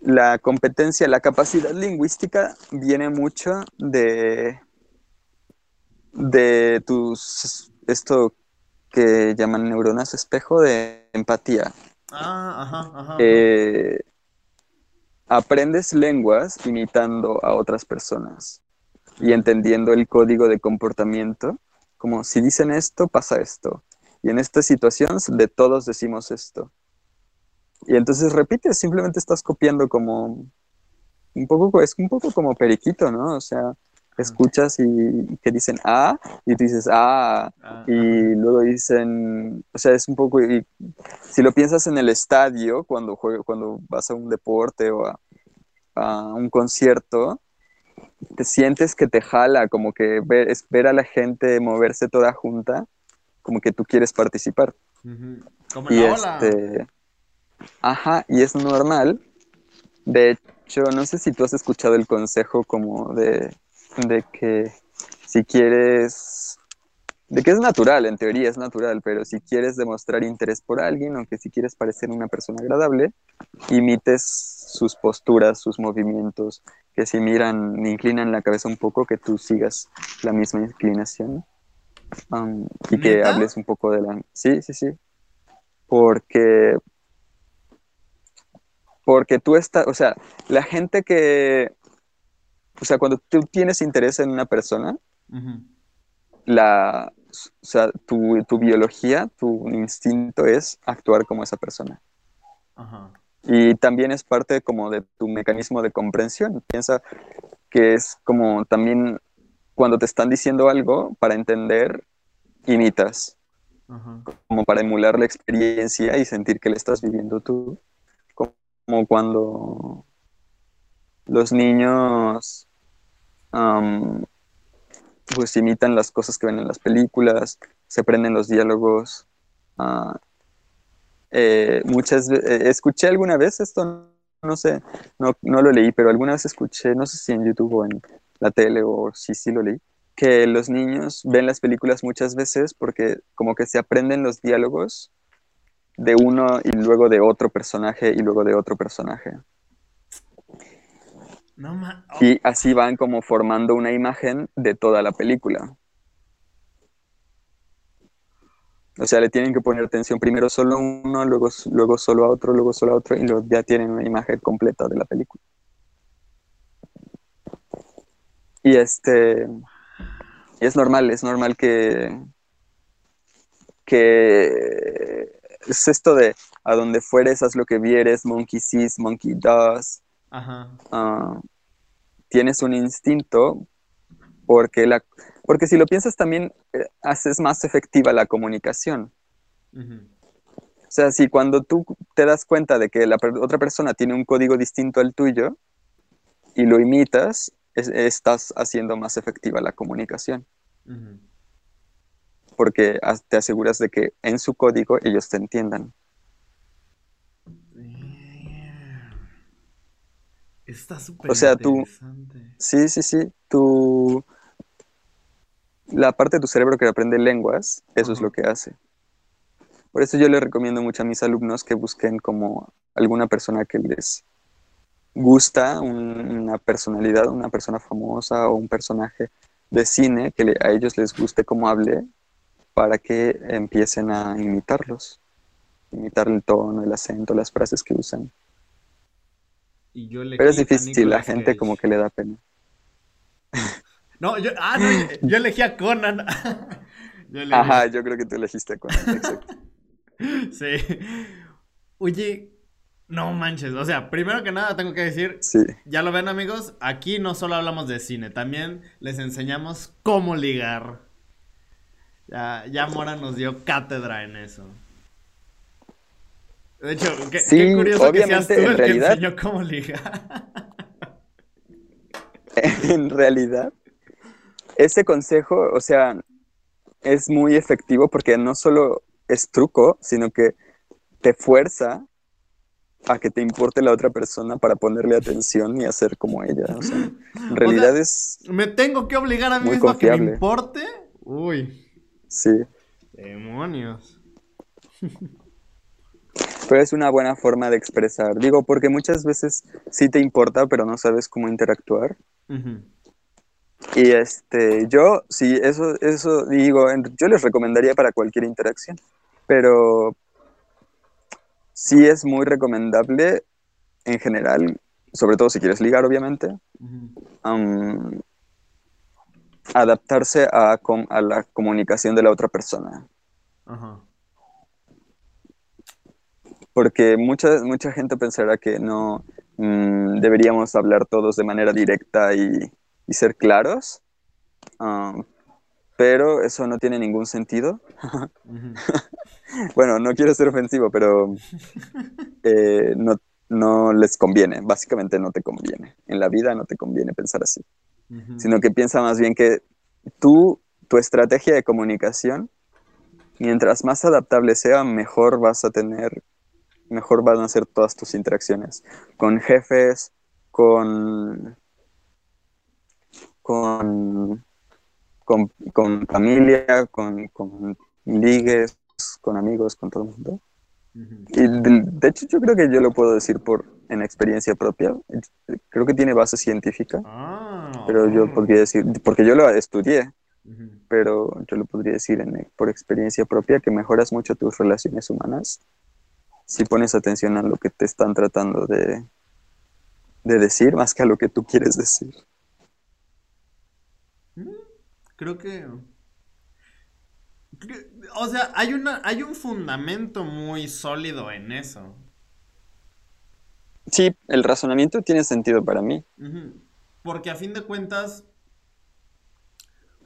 la competencia, la capacidad lingüística viene mucho de, de tus, esto que llaman neuronas espejo de empatía. Ah, ajá, ajá. ajá. Eh, aprendes lenguas imitando a otras personas y entendiendo el código de comportamiento, como si dicen esto, pasa esto. Y en esta situación de todos decimos esto. Y entonces repites, simplemente estás copiando como un poco, es un poco como periquito, ¿no? O sea, escuchas y que dicen ah, y tú dices ah, y luego dicen, o sea, es un poco, y si lo piensas en el estadio, cuando juega, cuando vas a un deporte o a, a un concierto, te sientes que te jala, como que ver, es ver a la gente moverse toda junta, como que tú quieres participar. Como Y la ola. este, ajá, y es normal. De hecho, no sé si tú has escuchado el consejo como de, de que si quieres, de que es natural, en teoría es natural, pero si quieres demostrar interés por alguien o que si quieres parecer una persona agradable, imites sus posturas, sus movimientos, que si miran, inclinan la cabeza un poco, que tú sigas la misma inclinación. Um, y que hables un poco de la... Sí, sí, sí. Porque... Porque tú estás, o sea, la gente que... O sea, cuando tú tienes interés en una persona, la, o sea, tu, tu biología, tu instinto es actuar como esa persona. Ajá. Y también es parte como de tu mecanismo de comprensión. Piensa que es como también cuando te están diciendo algo para entender, imitas, Ajá. como para emular la experiencia y sentir que la estás viviendo tú, como cuando los niños am, pues imitan las cosas que ven en las películas, se aprenden los diálogos. ah, eh, muchas eh, escuché alguna vez esto, no sé, no, no lo leí, pero alguna vez escuché, no sé si en YouTube o en la tele o si sí lo leí, que los niños ven las películas muchas veces porque como que se aprenden los diálogos de uno y luego de otro personaje y luego de otro personaje. No ma- oh, Y así van como formando una imagen de toda la película. O sea, le tienen que poner atención primero solo a uno, luego, luego solo a otro, luego solo a otro, y ya tienen una imagen completa de la película. Y este, y es normal, es normal que, que es esto de a donde fueres, haz lo que vieres, monkey sees, monkey does. Ajá. ah, tienes un instinto porque, la, porque si lo piensas también eh, haces más efectiva la comunicación. O sea, si cuando tú te das cuenta de que la per- otra persona tiene un código distinto al tuyo y lo imitas, es- estás haciendo más efectiva la comunicación, porque te aseguras de que en su código ellos te entiendan. Está súper O sea, tú- interesante. Sí, sí, sí. Tu... La parte de tu cerebro que aprende lenguas, eso es lo que hace. Por eso yo les recomiendo mucho a mis alumnos que busquen como alguna persona que les gusta, un- una personalidad, una persona famosa o un personaje de cine que le- a ellos les guste cómo hable para que empiecen a imitarlos. Imitar el tono, el acento, las frases que usan. Y yo elegí Pero es difícil, la gente Cage. como que le da pena. No, yo, ah, no, yo, yo elegí a Conan. Yo elegí- Ajá, yo creo que tú elegiste con exacto. Sí. Oye, no manches. O sea, primero que nada tengo que decir, Sí. ya lo ven amigos, aquí no solo hablamos de cine, también les enseñamos cómo ligar. Ya, ya Mora nos dio cátedra en eso. De hecho, qué, Sí, qué curioso que seas tú en el realidad- que enseñó cómo ligar. en realidad, ese consejo, o sea, es muy efectivo porque no solo es truco, sino que te fuerza a que te importe la otra persona para ponerle atención y hacer como ella. O sea, en realidad es, ¿Me tengo que obligar a mí mismo a que me importe? Uy, sí, demonios. pero es una buena forma de expresar. Digo, porque muchas veces sí te importa, pero no sabes cómo interactuar. Y este, yo, sí, eso, eso digo, yo les recomendaría para cualquier interacción, pero sí es muy recomendable en general, sobre todo si quieres ligar, obviamente, adaptarse a, a la comunicación de la otra persona. Ajá. Porque mucha, mucha gente pensará que no mm, deberíamos hablar todos de manera directa y, y ser claros, am, pero eso no tiene ningún sentido. Bueno, no quiero ser ofensivo, pero eh, no, no les conviene, básicamente no te conviene. En la vida no te conviene pensar así, Ujú. sino que piensa más bien que tú, tu estrategia de comunicación, mientras más adaptable sea, mejor vas a tener, mejor van a ser todas tus interacciones con jefes, con, con, con, con familia, con, con ligues, con amigos, con todo el mundo. Y de, de hecho yo creo que yo lo puedo decir por en experiencia propia. Creo que tiene base científica, Ah. pero yo podría decir, porque yo lo estudié, pero yo lo podría decir en- por experiencia propia que mejoras mucho tus relaciones humanas si pones atención a lo que te están tratando de, de decir más que a lo que tú quieres decir. Creo que. O sea, hay una, hay un fundamento muy sólido en eso. Sí, el razonamiento tiene sentido para mí. Porque a fin de cuentas,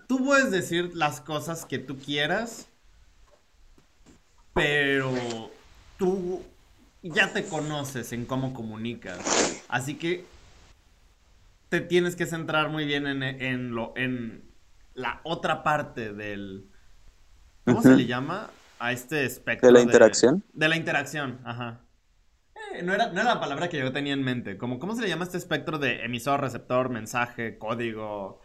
tú puedes decir las cosas que tú quieras, pero tú ya te conoces en cómo comunicas. Así que te tienes que centrar muy bien en, lo, en la otra parte del... ¿Cómo se le llama? A este espectro. ¿De la interacción? De, la interacción, ajá. Eh, no, era, no, era, la palabra que yo tenía en mente. Como, ¿Cómo se le llama este espectro de emisor, receptor, mensaje, código?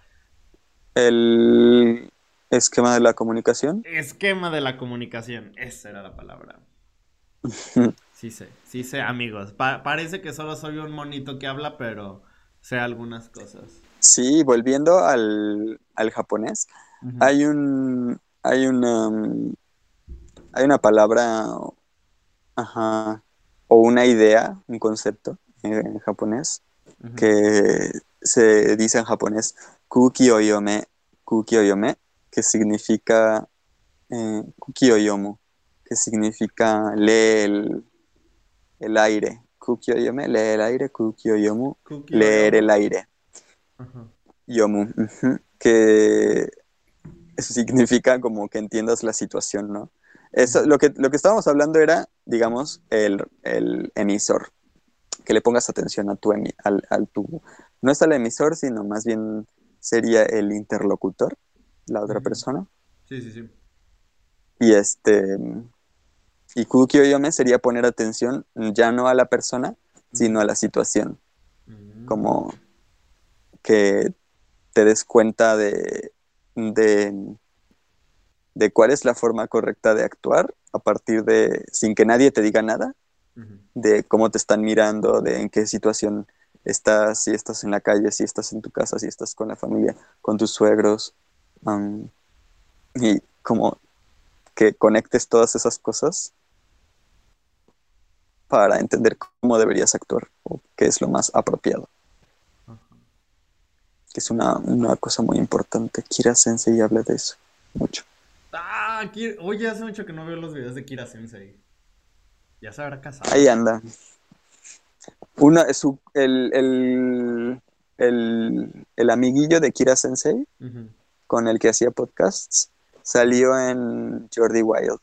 El esquema de la comunicación. Esquema de la comunicación. Esa era la palabra. Sí sé, sí sé, amigos. parece que solo soy un monito que habla, pero sé algunas cosas. Sí, volviendo al, japonés, hay un hay una hay una palabra ajá, o una idea, un concepto en japonés que se dice en japonés kuki oyome, kuki oyome, que significa eh, kuki oyomu, que significa lee el, el aire. Kukyo Yome, leer el aire. Kukyo Yomu, leer el aire. Yomu, que eso significa como que entiendas la situación, ¿no? Eso, lo, que, lo que estábamos hablando era, digamos, el, emisor. Que le pongas atención a tu, al, al tu... No es al emisor, sino más bien sería el interlocutor, la otra persona. Sí, sí, sí. Y este y Kukyo-yome sería poner atención ya no a la persona, sino a la situación. Mm. Como que te des cuenta de, de, cuál es la forma correcta de actuar a partir de, sin que nadie te diga nada, de cómo te están mirando, de en qué situación estás, si estás en la calle, si estás en tu casa, si estás con la familia, con tus suegros, y como que conectes todas esas cosas para entender cómo deberías actuar o qué es lo más apropiado. Que es una, cosa muy importante. Kira Sensei habla de eso mucho. Ah, oye, hace mucho que no veo los videos de Kira Sensei. Ya se habrá casado. Ahí anda. Una, su, el, el, amiguillo de Kira Sensei, con el que hacía podcasts, salió en Jordi Wild.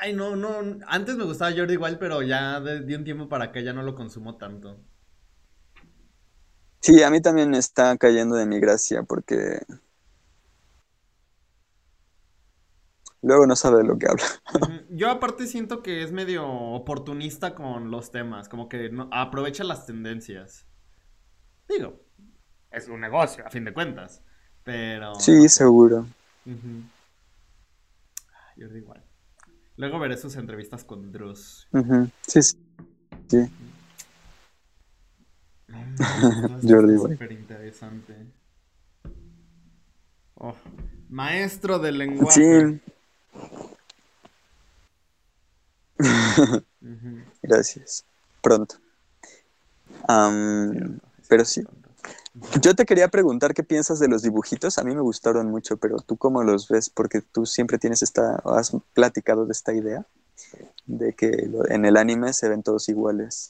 Ay, no, no. Antes me gustaba Jordi Wild, pero ya de, un tiempo para acá ya no lo consumo tanto. Sí, a mí también está cayendo de mi gracia porque luego no sabe de lo que habla. Yo aparte siento que es medio oportunista con los temas, como que aprovecha las tendencias. Digo, es un negocio, a fin de cuentas, pero... Sí, seguro. Jordi Wild. Luego veré sus entrevistas con Dross. Sí, sí. sí. Jordi, Súper interesante. Oh, maestro del lenguaje. Sí. Gracias. Pronto. pero sí. Yo te quería preguntar qué piensas de los dibujitos. A mí me gustaron mucho, pero tú cómo los ves, porque tú siempre tienes esta, has platicado de esta idea de que en el anime se ven todos iguales.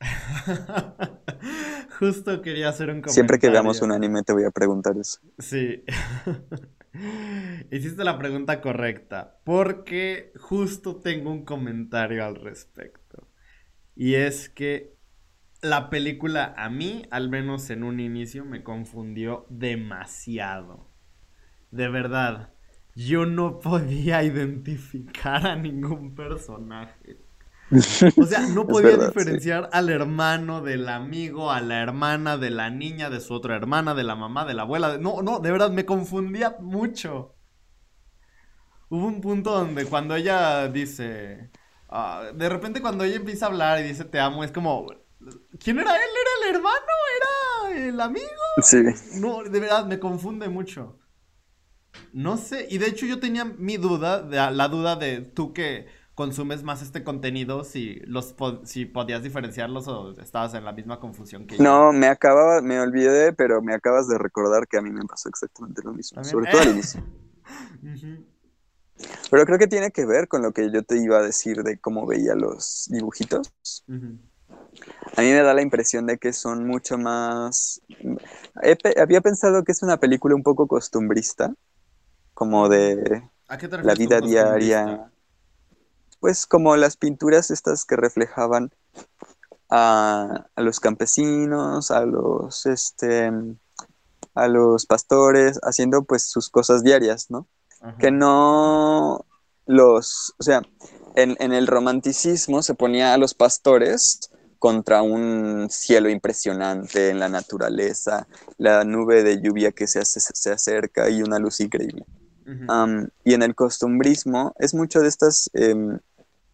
Justo quería hacer un comentario. Siempre que veamos un anime te voy a preguntar eso. Sí. Hiciste la pregunta correcta, porque justo tengo un comentario al respecto. Y es que la película a mí, al menos en un inicio, me confundió demasiado. De verdad, yo no podía identificar a ningún personaje. O sea, no podía diferenciar al hermano del amigo, a la hermana de la niña, de su otra hermana, de la mamá, de la abuela. No, no, de verdad, me confundía mucho. Hubo un punto donde cuando ella dice... Ah, de repente cuando ella empieza a hablar y dice te amo, es como ¿Quién era él? ¿Era el hermano? ¿Era el amigo? Sí. No, de verdad, me confunde mucho. No sé, y de hecho yo tenía mi duda, la duda de tú que consumes más este contenido, si los si podías diferenciarlos o estabas en la misma confusión que yo. No, me acababa, me olvidé, pero me acabas de recordar que a mí me pasó exactamente lo mismo, sobre todo al inicio. Pero creo que tiene que ver con lo que yo te iba a decir de cómo veía los dibujitos A mí me da la impresión de que son mucho más... había pensado que es una película un poco costumbrista, como de la vida diaria. Pues como las pinturas estas que reflejaban a, los campesinos, a los, este, a los pastores, haciendo pues sus cosas diarias, ¿no? Que no los, o sea, en, en, el romanticismo se ponía a los pastores contra un cielo impresionante en la naturaleza, la nube de lluvia que se, se acerca y una luz increíble. y en el costumbrismo es mucho de estas, em,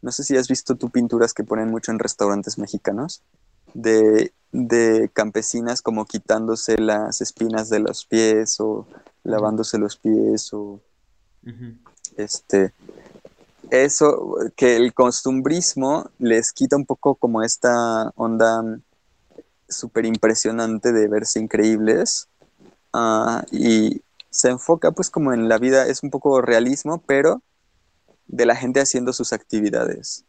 no sé si has visto tú pinturas que ponen mucho en restaurantes mexicanos, de, de campesinas como quitándose las espinas de los pies o lavándose los pies o este eso, que el costumbrismo les quita un poco como esta onda súper impresionante de verse increíbles ah, y se enfoca pues como en la vida, es un poco realismo, pero de la gente haciendo sus actividades,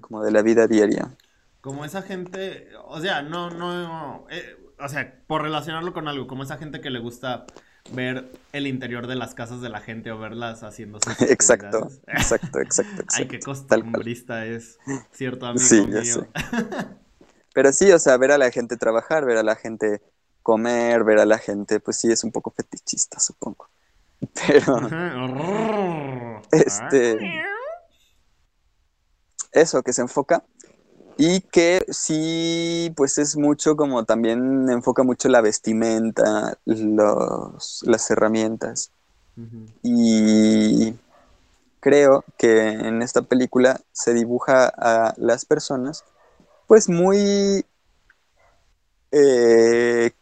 como de la vida diaria. Como esa gente, o sea, no, no, eh, o sea, por relacionarlo con algo, como esa gente que le gusta ver el interior de las casas de la gente o verlas haciendo sus Exacto, exacto, exacto, exacto. Ay, qué costumbrista es, cierto amigo sí, mío. Pero sí, o sea, ver a la gente trabajar, ver a la gente comer, ver a la gente, pues sí, es un poco fetichista, supongo. Pero... este... Eso, que se enfoca y que sí, pues es mucho como también enfoca mucho la vestimenta, los, las herramientas. Y creo que en esta película se dibuja a las personas pues muy eh,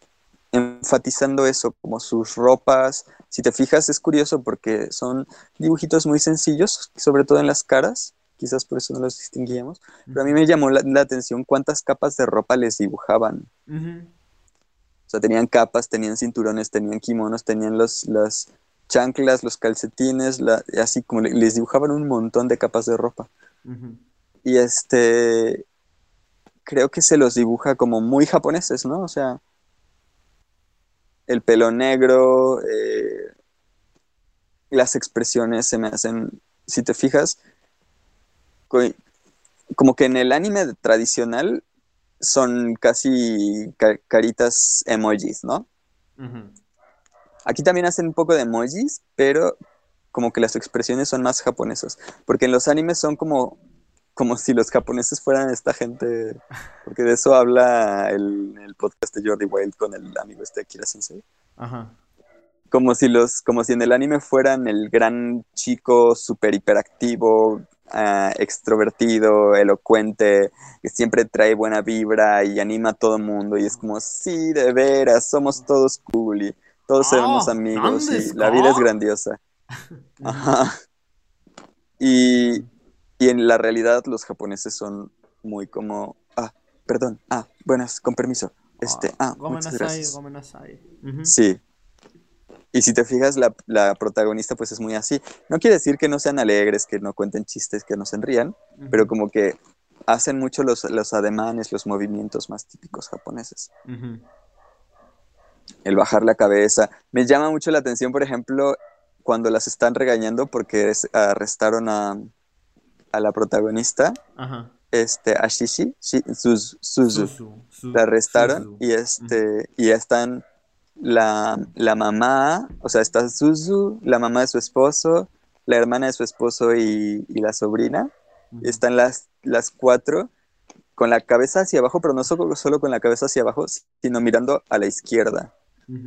enfatizando eso, como sus ropas. Si te fijas es curioso porque son dibujitos muy sencillos, sobre todo en las caras, quizás por eso no los distinguíamos, pero a mí me llamó la, atención cuántas capas de ropa les dibujaban. O sea, tenían capas, tenían cinturones, tenían kimonos, tenían los, las chanclas, los calcetines, así como les dibujaban un montón de capas de ropa. Y este, creo que se los dibuja como muy japoneses, ¿no? O sea, el pelo negro, eh, las expresiones se me hacen, si te fijas, como que en el anime tradicional son casi caritas emojis, ¿no? Aquí también hacen un poco de emojis, pero como que las expresiones son más japonesas. Porque en los animes son como, como si los japoneses fueran esta gente. Porque de eso habla el, el podcast de Jordi Wild con el amigo este Akira Sensei. Ajá. Como si los, como si en el anime fueran el gran chico súper hiperactivo, Ah, extrovertido, elocuente, que siempre trae buena vibra y anima a todo el mundo. Y es como, sí, de veras, somos todos cool y todos somos ah, amigos y la vida es grandiosa. Y, en la realidad los japoneses son muy como, ah, perdón, ah, buenas, con permiso. Este, ah, muchas gracias. Sí, y si te fijas, la, protagonista pues es muy así. No quiere decir que no sean alegres, que no cuenten chistes, que no se rían, pero como que hacen mucho los, los, ademanes, los movimientos más típicos japoneses. El bajar la cabeza. Me llama mucho la atención, por ejemplo, cuando las están regañando porque arrestaron a, la protagonista. Este, a Shishi, Suzu, la arrestaron y este, y ya están la, mamá, o sea, está Suzu, la mamá de su esposo, la hermana de su esposo y, la sobrina. Están las, las cuatro con la cabeza hacia abajo, pero no solo, solo con la cabeza hacia abajo, sino mirando a la izquierda,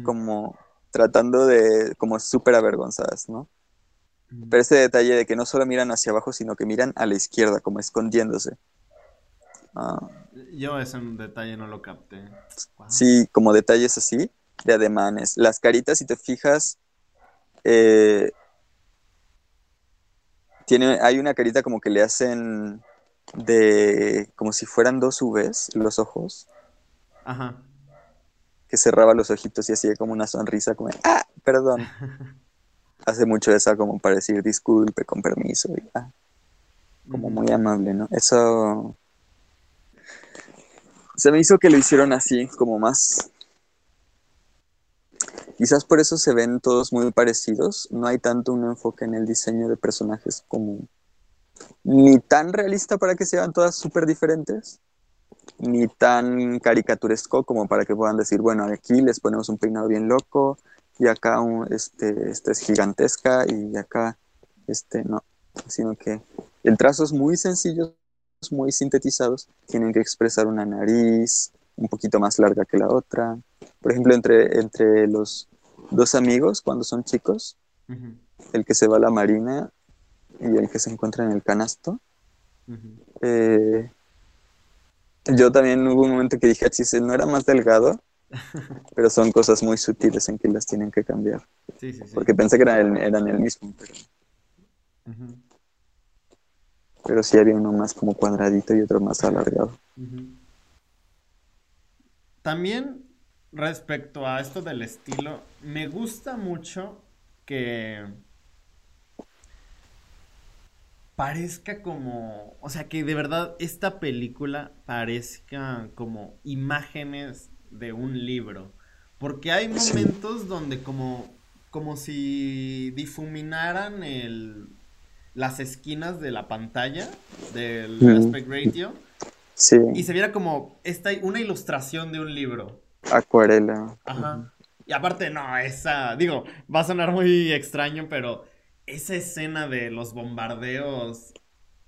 como tratando de, como súper avergonzadas, ¿no? Pero ese detalle de que no solo miran hacia abajo, sino que miran a la izquierda, como escondiéndose. Ah. Yo ese detalle no lo capté. Sí, como detalles así de ademanes. Las caritas, si te fijas, eh, tiene, hay una carita como que le hacen de como si fueran dos Vs los ojos. Ajá. Que cerraba los ojitos y hacía como una sonrisa como, ah, perdón. Hace mucho esa como para decir disculpe, con permiso, y, ah, como muy amable, ¿no? Eso se me hizo que lo hicieron así, como más... Quizás por eso se ven todos muy parecidos. No hay tanto un enfoque en el diseño de personajes como ni tan realista para que sean todas súper diferentes, ni tan caricaturesco como para que puedan decir, bueno, aquí les ponemos un peinado bien loco, y acá un, este, este es gigantesca, y acá, este, no, sino que el trazo es muy sencillo, muy sintetizados, tienen que expresar una nariz un poquito más larga que la otra. Por ejemplo, entre, entre los dos amigos, cuando son chicos, el que se va a la marina y el que se encuentra en el canasto. Eh, yo también hubo un momento que dije, chis, no era más delgado, pero son cosas muy sutiles en que las tienen que cambiar. Porque pensé que eran, eran el mismo, pero... Pero sí había uno más como cuadradito y otro más alargado. También respecto a esto del estilo, me gusta mucho que parezca como, o sea, que de verdad esta película parezca como imágenes de un libro, porque hay momentos donde como como si difuminaran el las esquinas de la pantalla del aspect ratio. Sí. Y se viera como esta, una ilustración de un libro. Acuarela. Ajá. Y aparte, no, esa, digo, va a sonar muy extraño, pero esa escena de los bombardeos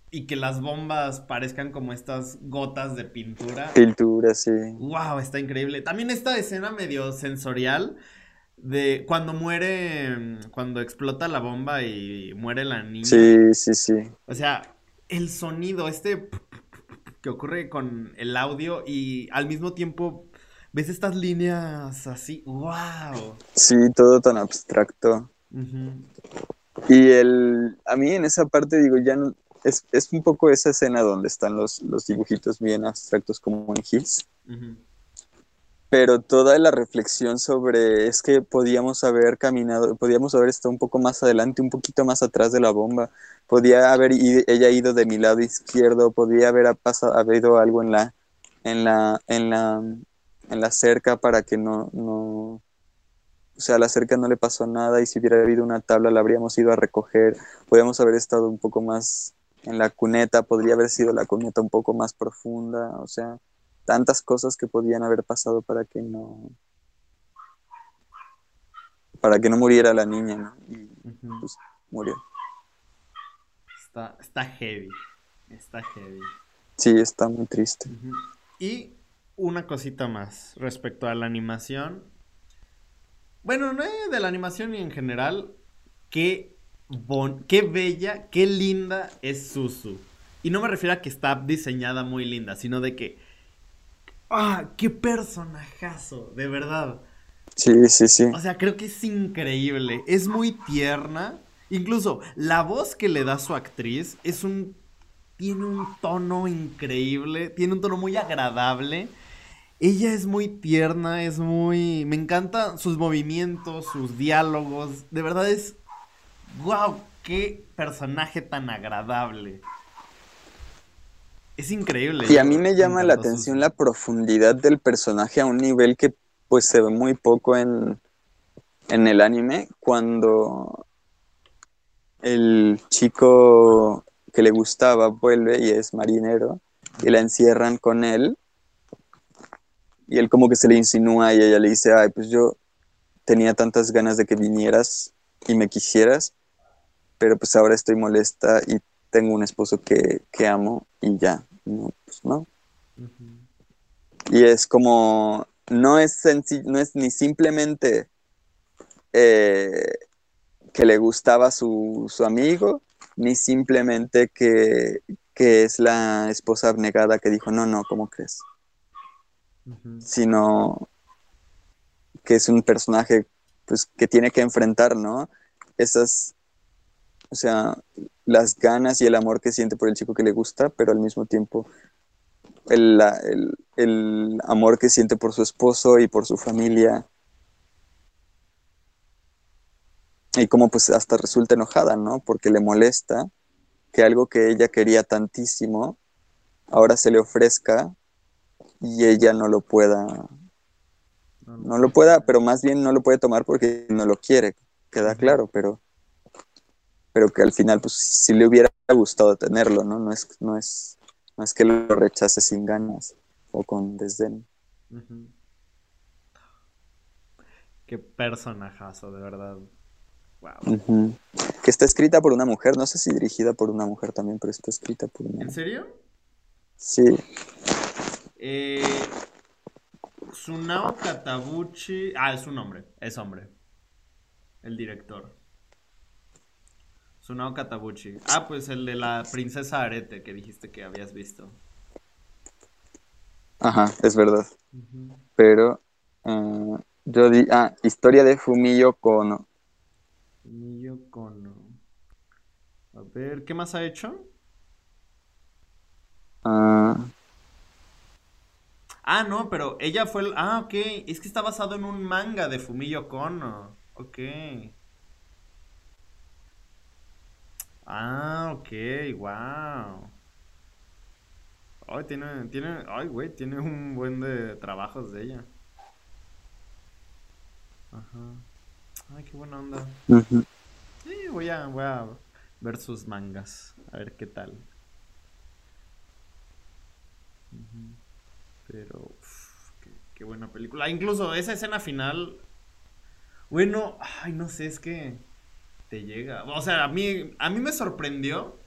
y que las bombas parezcan como estas gotas de pintura. Pintura, sí. Wow, está increíble. También esta escena medio sensorial de cuando muere, cuando explota la bomba y muere la niña. Sí, sí, sí. O sea, el sonido, este que ocurre con el audio y al mismo tiempo ves estas líneas así, wow. Sí, todo tan abstracto. Y el, a mí en esa parte digo, ya no, es, un poco esa escena donde están los, los dibujitos bien abstractos como en Hills pero toda la reflexión sobre es que podíamos haber caminado, podíamos haber estado un poco más adelante, un poquito más atrás de la bomba, podía haber ella ido de mi lado izquierdo, podía haber pasado, habido algo en la, en la, en la, en la cerca para que no, no, o sea, a la cerca no le pasó nada y si hubiera habido una tabla la habríamos ido a recoger, podíamos haber estado un poco más en la cuneta, podría haber sido la cuneta un poco más profunda, o sea, tantas cosas que podían haber pasado para que no para que no muriera la niña, ¿no? Y pues murió. Está, está heavy. Está heavy. Sí, está muy triste. Y una cosita más respecto a la animación. Bueno, no de la animación y en general. Qué, bon qué bella, qué linda es Susu. Y no me refiero a que está diseñada muy linda, sino de que ¡Ah! ¡Qué personajazo! De verdad. Sí, sí, sí. O sea, creo que es increíble. Es muy tierna. Incluso la voz que le da su actriz es un. Tiene un tono increíble. Tiene un tono muy agradable. Ella es muy tierna, es muy. Me encantan sus movimientos, sus diálogos. De verdad es. ¡Wow! ¡Qué personaje tan agradable! Es increíble. Y a mí me llama la atención la profundidad del personaje a un nivel que pues se ve muy poco en, en el anime cuando el chico que le gustaba vuelve y es marinero y la encierran con él y él como que se le insinúa y ella le dice, ay, pues yo tenía tantas ganas de que vinieras y me quisieras, pero pues ahora estoy molesta y tengo un esposo que, que amo y ya, no, pues no. Y es como, no es, no es ni simplemente eh, que le gustaba su, su amigo, ni simplemente que, que, es la esposa abnegada que dijo, no, no, ¿cómo crees? Sino que es un personaje pues, que tiene que enfrentar, ¿no? Esas, o sea, las ganas y el amor que siente por el chico que le gusta, pero al mismo tiempo el, amor que siente por su esposo y por su familia. Y como pues hasta resulta enojada, ¿no? Porque le molesta que algo que ella quería tantísimo ahora se le ofrezca y ella no lo pueda, no lo pueda, pero más bien no lo puede tomar porque no lo quiere, queda claro, pero, pero que al final, pues sí le hubiera gustado tenerlo, ¿no? No es, no es, no es que lo rechace sin ganas o con desdén. Qué personajazo, de verdad. Wow. Que está escrita por una mujer, no sé si dirigida por una mujer también, pero está escrita por una ¿En serio? Sí. Eh, Sunao Katabuchi. Ah, es un hombre, es hombre. El director. Sunao Katabuchi. Ah, pues el de la princesa Arete que dijiste que habías visto. Ajá, es verdad. Pero uh, yo di. Ah, historia de Fumillo Kono. Fumillo Kono. A ver, ¿qué más ha hecho? Ah. Ah, no, pero ella fue el... Ah, ok. Es que está basado en un manga de Fumillo Kono. Ok. Ah, ok, wow. Ay, tiene, tiene, ay, güey, tiene un buen de trabajos de ella. Ajá. Ay, qué buena onda. Sí, voy a, voy a ver sus mangas, a ver qué tal. Pero, qué, buena película. Incluso esa escena final. Bueno, ay, no sé, es que te llega. O sea, a mí, a mí me sorprendió.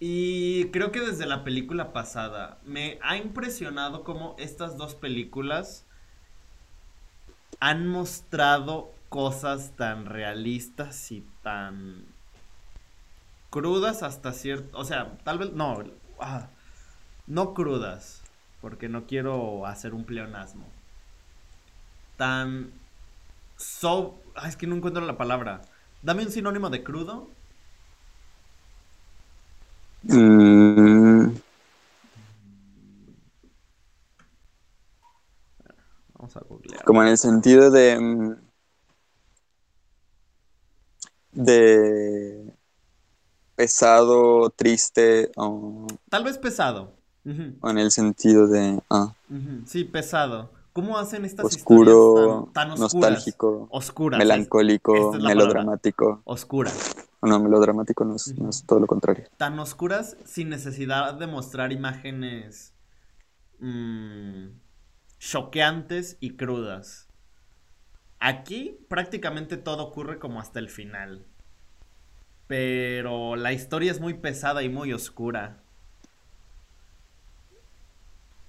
Y creo que desde la película pasada me ha impresionado cómo estas dos películas han mostrado cosas tan realistas y tan crudas hasta cierto, o sea, tal vez no, ah, no crudas, porque no quiero hacer un pleonasmo. Tan so, es que no encuentro la palabra. Dame un sinónimo de crudo. Mm. Vamos a googlear. Como en el sentido de. Mm, de. pesado, triste. O... Tal vez pesado. O en el sentido de. Ah. Sí, pesado. ¿Cómo hacen estas Oscuro, historias tan, oscuras? nostálgico, oscuras, melancólico, melodramático. Oscura. No, melodramático no es, no es, todo lo contrario. Tan oscuras sin necesidad de mostrar imágenes mmm, choqueantes y crudas. Aquí prácticamente todo ocurre como hasta el final. Pero la historia es muy pesada y muy oscura.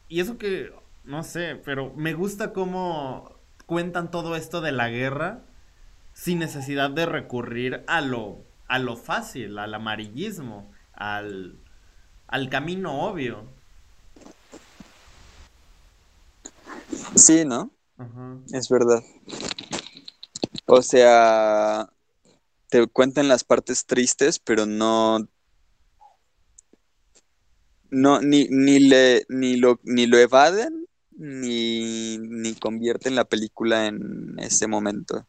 Y eso que, no sé, pero me gusta cómo cuentan todo esto de la guerra sin necesidad de recurrir a lo, a lo fácil, al amarillismo, al, al camino obvio. Sí, ¿no? Es verdad. O sea, te cuentan las partes tristes, pero no no, ni, ni, le, ni, lo, ni lo evaden, ni, ni convierten la película en ese momento.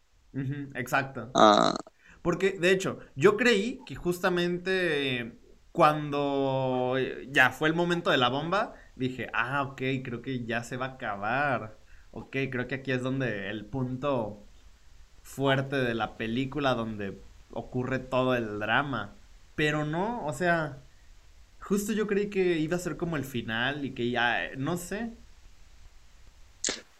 exacto. Ah. Porque, de hecho, yo creí que justamente cuando ya fue el momento de la bomba, dije, ah, ok, creo que ya se va a acabar. Ok, creo que aquí es donde el punto fuerte de la película, donde ocurre todo el drama. Pero no, o sea, Justo yo creí que iba a ser como el final y que ya, no sé.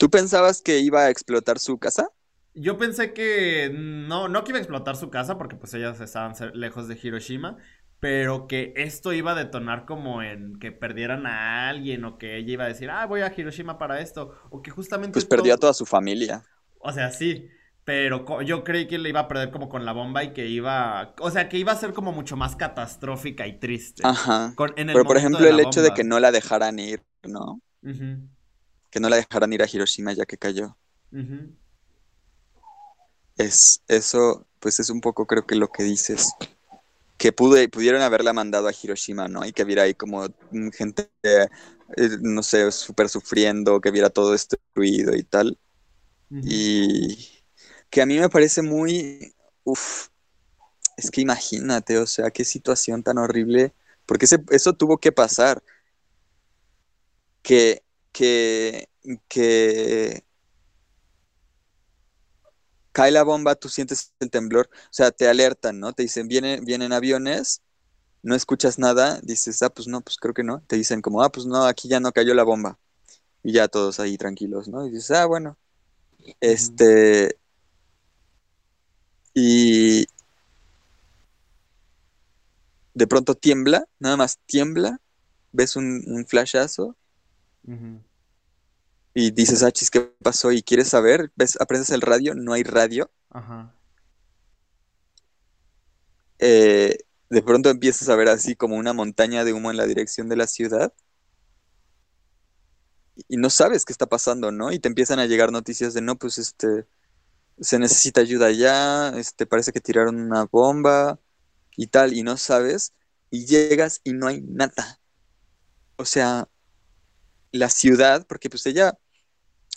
¿Tú pensabas que iba a explotar su casa? Yo pensé que no, no que iba a explotar su casa porque pues ellas estaban lejos de Hiroshima, pero que esto iba a detonar como en que perdieran a alguien o que ella iba a decir, ah, voy a Hiroshima para esto, o que justamente... Pues perdió a toda su familia. O sea, sí, pero yo creí que le iba a perder como con la bomba y que iba, o sea, que iba a ser como mucho más catastrófica y triste. Ajá. pero por ejemplo el hecho de que no la dejaran ir, ¿no? Que no la dejaran ir a Hiroshima ya que cayó. Es eso, pues es un poco creo que lo que dices. Que pude, pudieron haberla mandado a Hiroshima, ¿no? Y que viera ahí como gente, eh, no sé, súper sufriendo, que viera todo destruido y tal. Y que a mí me parece muy, uff, es que imagínate, o sea, qué situación tan horrible, porque eso tuvo que pasar. que, que, que cae la bomba, tú sientes el temblor, o sea, te alertan, ¿no? Te dicen, vienen, vienen aviones, no escuchas nada, dices, ah, pues no, pues creo que no. Te dicen como, ah, pues no, aquí ya no cayó la bomba. Y ya todos ahí tranquilos, ¿no? Y dices, ah, bueno. Este. Y. De pronto tiembla, nada más tiembla, ves un, un flashazo y dices, ah, chis, ¿qué pasó? Y quieres saber, ves, aprendes el radio, no hay radio. Ajá. Eh, de pronto empiezas a ver así como una montaña de humo en la dirección de la ciudad y no sabes qué está pasando, ¿no? Y te empiezan a llegar noticias de, no, pues este, se necesita ayuda ya, este, parece que tiraron una bomba y tal, y no sabes, y llegas y no hay nada. O sea, la ciudad, porque pues ella,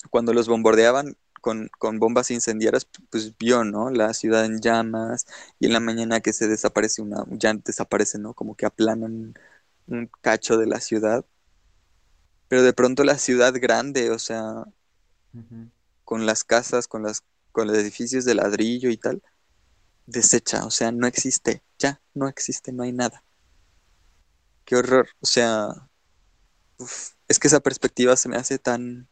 cuando los bombardeaban con, bombas incendiarias, pues vio, ¿no? La ciudad en llamas, y en la mañana que se desaparece una, ya desaparece, ¿no? Como que aplanan un cacho de la ciudad. Pero de pronto la ciudad grande, o sea, con las casas, con las, con los edificios de ladrillo y tal, desecha, o sea, no existe, ya, no existe, no hay nada. Qué horror, o sea, es que esa perspectiva se me hace tan,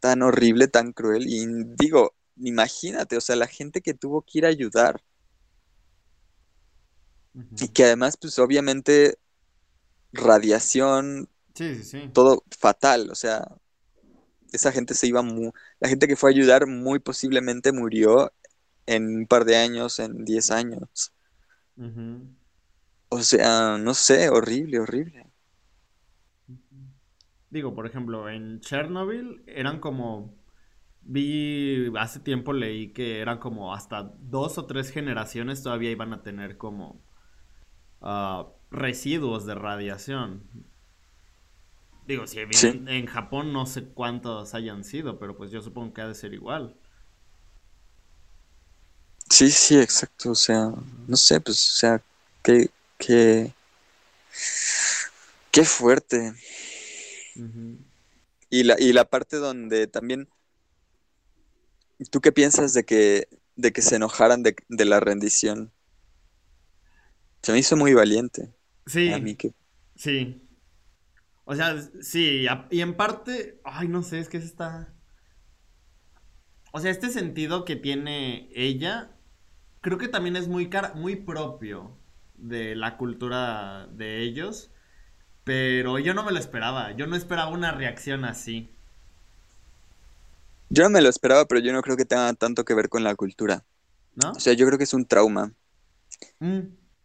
tan horrible, tan cruel. Y digo, imagínate, o sea, la gente que tuvo que ir a ayudar. Y que además, pues obviamente, radiación, todo fatal, o sea, esa gente se iba muy, la gente que fue a ayudar muy posiblemente murió en un par de años, en 10 años. O sea, no sé, horrible, horrible. Digo, por ejemplo, en Chernobyl eran como... Vi, hace tiempo leí que eran como hasta dos o tres generaciones todavía iban a tener como ah, residuos de radiación. Digo, si en Japón no sé cuántos hayan sido, pero pues yo supongo que ha de ser igual. Sí, sí, exacto. O sea, no sé, pues, o sea, qué, qué, qué fuerte y, la, y la parte donde también, ¿tú qué piensas de que, de que se enojaran de, la rendición? Se me hizo muy valiente. Sí. A mí que... Sí. O sea, sí, y en parte, ay, no sé, es que está... O sea, este sentido que tiene ella, creo que también es muy, muy propio de la cultura de ellos. Pero yo no me lo esperaba. Yo no esperaba una reacción así. Yo no me lo esperaba, pero yo no creo que tenga tanto que ver con la cultura. ¿No? O sea, yo creo que es un trauma. Mm.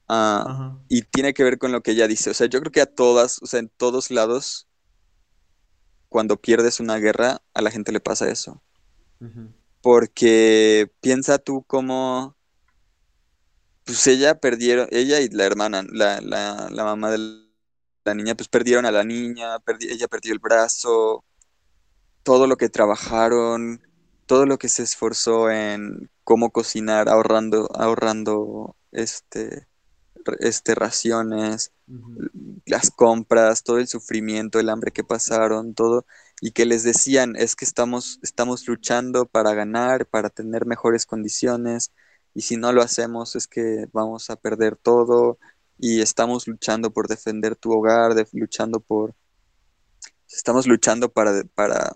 Ah, y tiene que ver con lo que ella dice. O sea, yo creo que a todas, o sea, en todos lados, cuando pierdes una guerra, a la gente le pasa eso. Porque piensa tú cómo pues ella perdieron, ella y la hermana, la, la, la mamá del la niña, pues perdieron a la niña, ella perdió el brazo, todo lo que trabajaron, todo lo que se esforzó en cómo cocinar, ahorrando, ahorrando este, este raciones, las compras, todo el sufrimiento, el hambre que pasaron, todo, y que les decían es que estamos, estamos luchando para ganar, para tener mejores condiciones, y si no lo hacemos es que vamos a perder todo, y estamos luchando por defender tu hogar, luchando por... Estamos luchando para, para...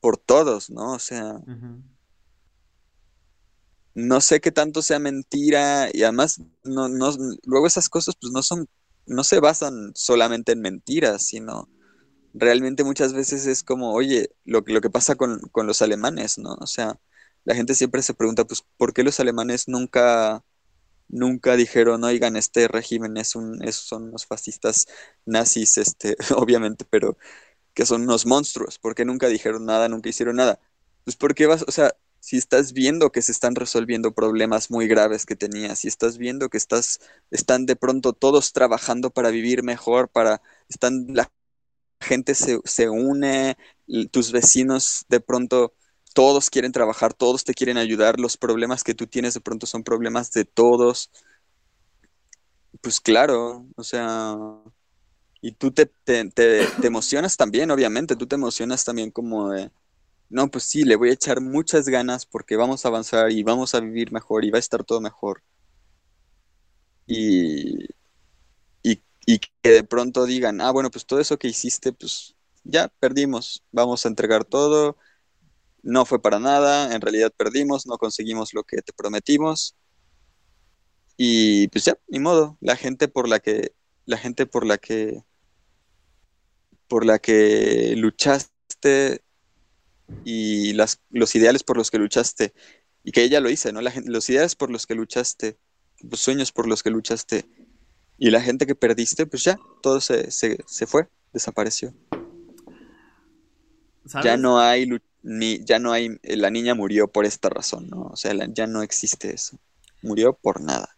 por todos, ¿no? O sea... No sé qué tanto sea mentira y además no, no, luego esas cosas pues no son, no se basan solamente en mentiras, sino realmente muchas veces es como, oye, lo, lo que pasa con, con los alemanes, ¿no? O sea, la gente siempre se pregunta, pues, ¿por qué los alemanes nunca nunca dijeron, oigan, este régimen es un, son unos fascistas nazis, este, obviamente, pero que son unos monstruos, porque nunca dijeron nada, nunca hicieron nada. Pues porque vas, o sea, si estás viendo que se están resolviendo problemas muy graves que tenías, si estás viendo que estás, están de pronto todos trabajando para vivir mejor, para, están, la gente se, se une, tus vecinos de pronto todos quieren trabajar, todos te quieren ayudar, los problemas que tú tienes de pronto son problemas de todos. Pues claro, o sea, Y tú te, te, te, emocionas también, obviamente, tú te emocionas también como de, no, pues sí, le voy a echar muchas ganas porque vamos a avanzar y vamos a vivir mejor y va a estar todo mejor. Y, y, y que de pronto digan, ah, bueno, pues todo eso que hiciste, pues ya perdimos, vamos a entregar todo, no fue para nada, en realidad perdimos, no conseguimos lo que te prometimos. Y pues ya, ni modo, la gente por la que, la gente por la que, por la que luchaste y las, los ideales por los que luchaste, y que ella lo hizo, ¿no? La gente, los ideales por los que luchaste, los sueños por los que luchaste, y la gente que perdiste, pues ya, todo se, se, se fue, desapareció. ¿Sabes? Ya no hay, lu- ni, ya no hay, la niña murió por esta razón, ¿no? O sea, ya no existe eso. Murió por nada.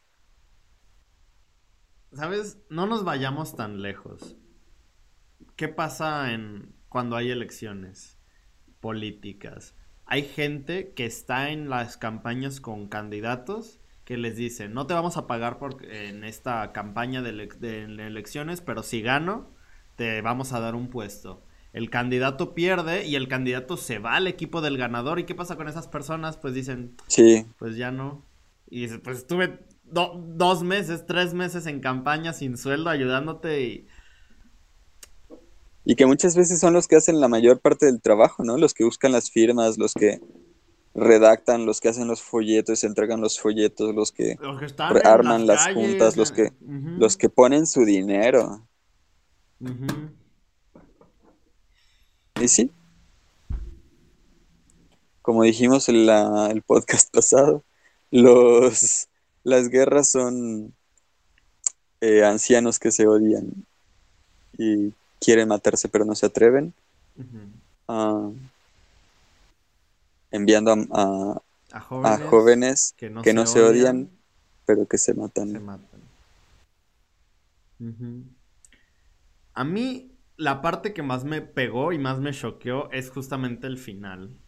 ¿Sabes? No nos vayamos tan lejos. ¿Qué pasa en cuando hay elecciones políticas? Hay gente que está en las campañas con candidatos que les dicen, no te vamos a pagar por, en esta campaña de elecciones, pero si gano, te vamos a dar un puesto. El candidato pierde y el candidato se va al equipo del ganador. ¿Y qué pasa con esas personas? Pues dicen, Sí, pues ya no. Y dice, pues estuve do- dos meses, tres meses en campaña sin sueldo ayudándote y... y que muchas veces son los que hacen la mayor parte del trabajo, ¿no? Los que buscan las firmas, los que redactan, los que hacen los folletos, entregan los folletos, los que, Los arman las juntas, los eh, que- ujú, los que ponen su dinero. Y sí, como dijimos en la- el podcast pasado, los, las guerras son eh, ancianos que se odian y quieren matarse pero no se atreven, ah, enviando a, a- A a jóvenes, que no, que se, no se odian, odian, pero que se se matan. A mí la parte que más me pegó y más me choqueó es justamente el final.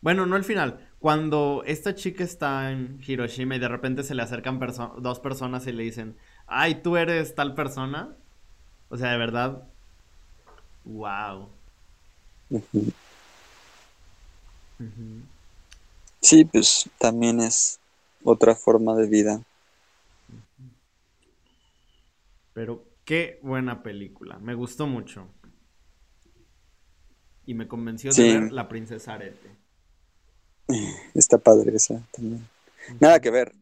Bueno, no el final. Cuando esta chica está en Hiroshima y de repente se le acercan perso- dos personas y le dicen, ay, tú eres tal persona. O sea, de verdad, wow. Sí, pues también es otra forma de vida. Pero qué buena película. Me gustó mucho. Y me convenció de ver La Princesa Arete. Está padre esa también. Nada que ver.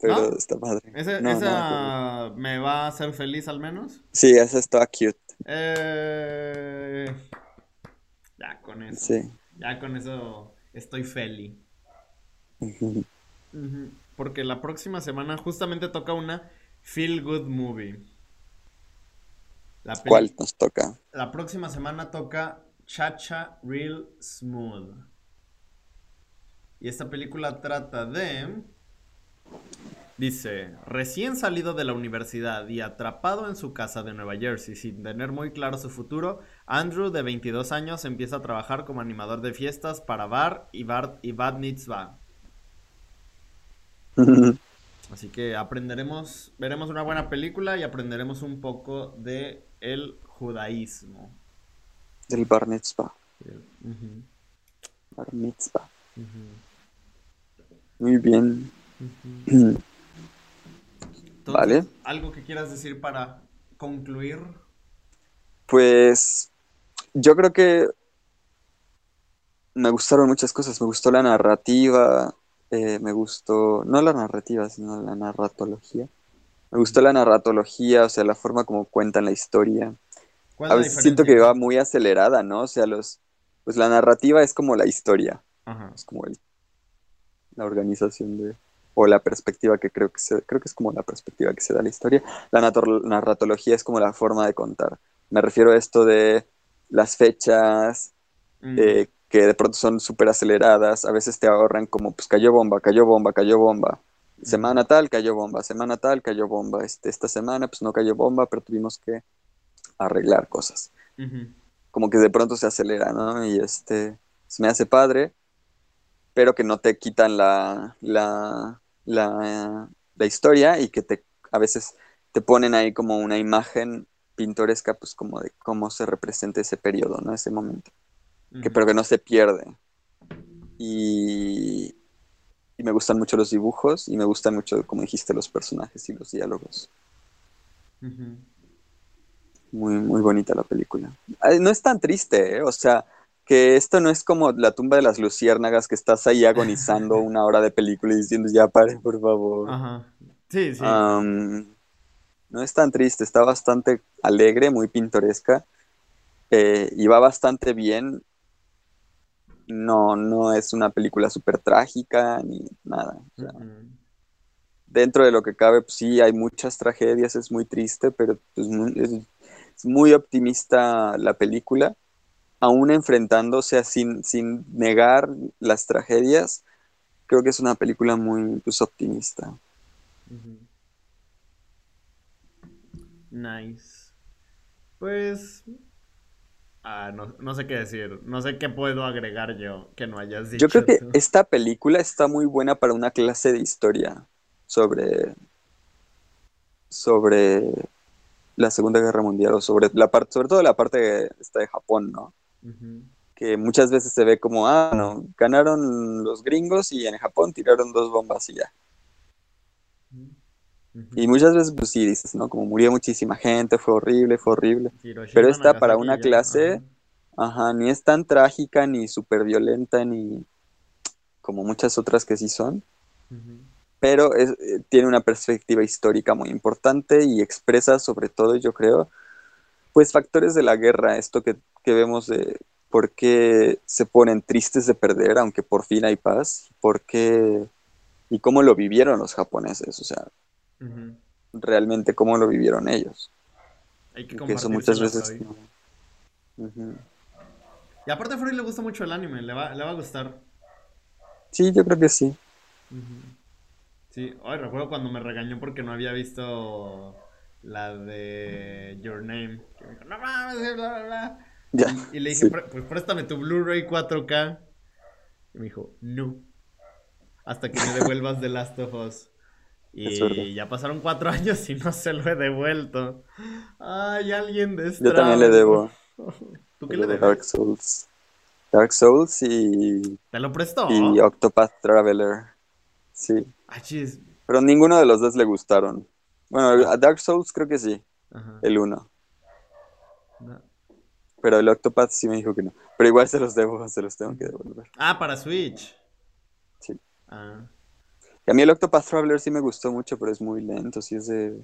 Pero ¿No? está padre. Ese- No. ¿Esa me va a hacer feliz al menos? Sí, esa está cute. Eh, Ya con eso. Sí. Ya con eso estoy feliz. Porque la próxima semana justamente toca una Feel Good Movie. La ¿Cuál nos toca? La próxima semana toca Chacha Real Smooth. Y esta película trata de... Dice, recién salido de la universidad y atrapado en su casa de Nueva Jersey sin tener muy claro su futuro, Andrew, de 22 años, empieza a trabajar como animador de fiestas para Bar y, bar y Bad Mitzvah. Así que aprenderemos, veremos una buena película y aprenderemos un poco de el judaísmo. Del bar mitzvah. Bar Muy bien. ujú. Vale. Entonces, ¿Algo que quieras decir para concluir? Pues yo creo que me gustaron muchas cosas. Me gustó la narrativa, eh, me gustó, no la narrativa, sino la narratología. Me gustó la narratología, o sea, la forma como cuentan la historia. ¿Cuál A veces siento que va muy acelerada, ¿no? O sea, los, pues la narrativa es como la historia, Ajá. es como el- la organización de, o la perspectiva que creo que se, creo que es como la perspectiva que se da a la historia. La narratología es como la forma de contar. Me refiero a esto de las fechas, Mm, eh, que de pronto son súper aceleradas, a veces te ahorran como, pues cayó bomba, cayó bomba, cayó bomba. Semana tal, cayó bomba, semana tal, cayó bomba. Este, esta semana, pues no cayó bomba, pero tuvimos que arreglar cosas. Como que de pronto se acelera, ¿no? Y este, se me hace padre, pero que no te quitan la, la, la, la historia y que te, a veces te ponen ahí como una imagen pintoresca, pues como de cómo se representa ese periodo, ¿no? Ese momento. Que, pero que no se pierde. Y, y me gustan mucho los dibujos y me gustan mucho, como dijiste, los personajes y los diálogos. Muy, muy bonita la película. No es tan triste, ¿eh? O sea, que esto no es como la tumba de las luciérnagas que estás ahí agonizando una hora de película y diciendo, ya pare, por favor. Ajá. Sí, sí. No es tan triste, está bastante alegre, muy pintoresca eh, y va bastante bien. No, no es una película súper trágica ni nada. O sea, dentro de lo que cabe, pues sí, hay muchas tragedias, es muy triste, pero pues, es, es muy optimista la película, aún enfrentándose a sin, sin negar las tragedias. Creo que es una película muy pues, optimista. Nice. Pues. Ah, no, no sé qué decir. No sé qué puedo agregar yo que no hayas dicho Yo creo que tú. esta película está muy buena para una clase de historia sobre, sobre la Segunda Guerra Mundial o sobre la parte, sobre todo la parte esta de Japón, ¿no? Que muchas veces se ve como, ah, no, ganaron los gringos y en Japón tiraron dos bombas y ya. Y muchas veces, pues sí, dices, ¿no? Como murió muchísima gente, fue horrible, fue horrible. Hiroshima, Pero esta para una clase, Ajá. ni es tan trágica, ni súper violenta, ni como muchas otras que sí son. Pero es- eh, tiene una perspectiva histórica muy importante y expresa sobre todo, yo creo, pues factores de la guerra, esto que, que vemos de por qué se ponen tristes de perder, aunque por fin hay paz, por qué y cómo lo vivieron los japoneses, o sea, Realmente cómo lo vivieron ellos, Hay que y que eso muchas veces hoy. Y aparte a Freud le gusta mucho el anime, le va, le va a gustar. Sí, yo creo que sí. Sí, hoy recuerdo cuando me regañó porque no había visto la de Your Name. Que me dijo, no mames, bla, bla, bla. Ya, Y, y le dije, sí. "Pre- pues préstame tu Blu-ray 4K. Y me dijo, no. Hasta que me devuelvas The Last of Us. Y ya pasaron cuatro años y no se lo he devuelto. Ay, alguien de Yo también le debo ¿Tú qué le de Dark debes? Souls. Dark Souls y, ¿Te lo prestó? y Octopath Traveler. Sí. Ah. Pero ninguno de los dos le gustaron. Bueno, a Dark Souls creo que sí, Ajá. el uno. No. Pero el Octopath sí me dijo que no. Pero igual se los debo, se los tengo que devolver. Ah, para Switch. Sí. Ah. A mí el Octopath Traveler sí me gustó mucho, pero es muy lento, sí es de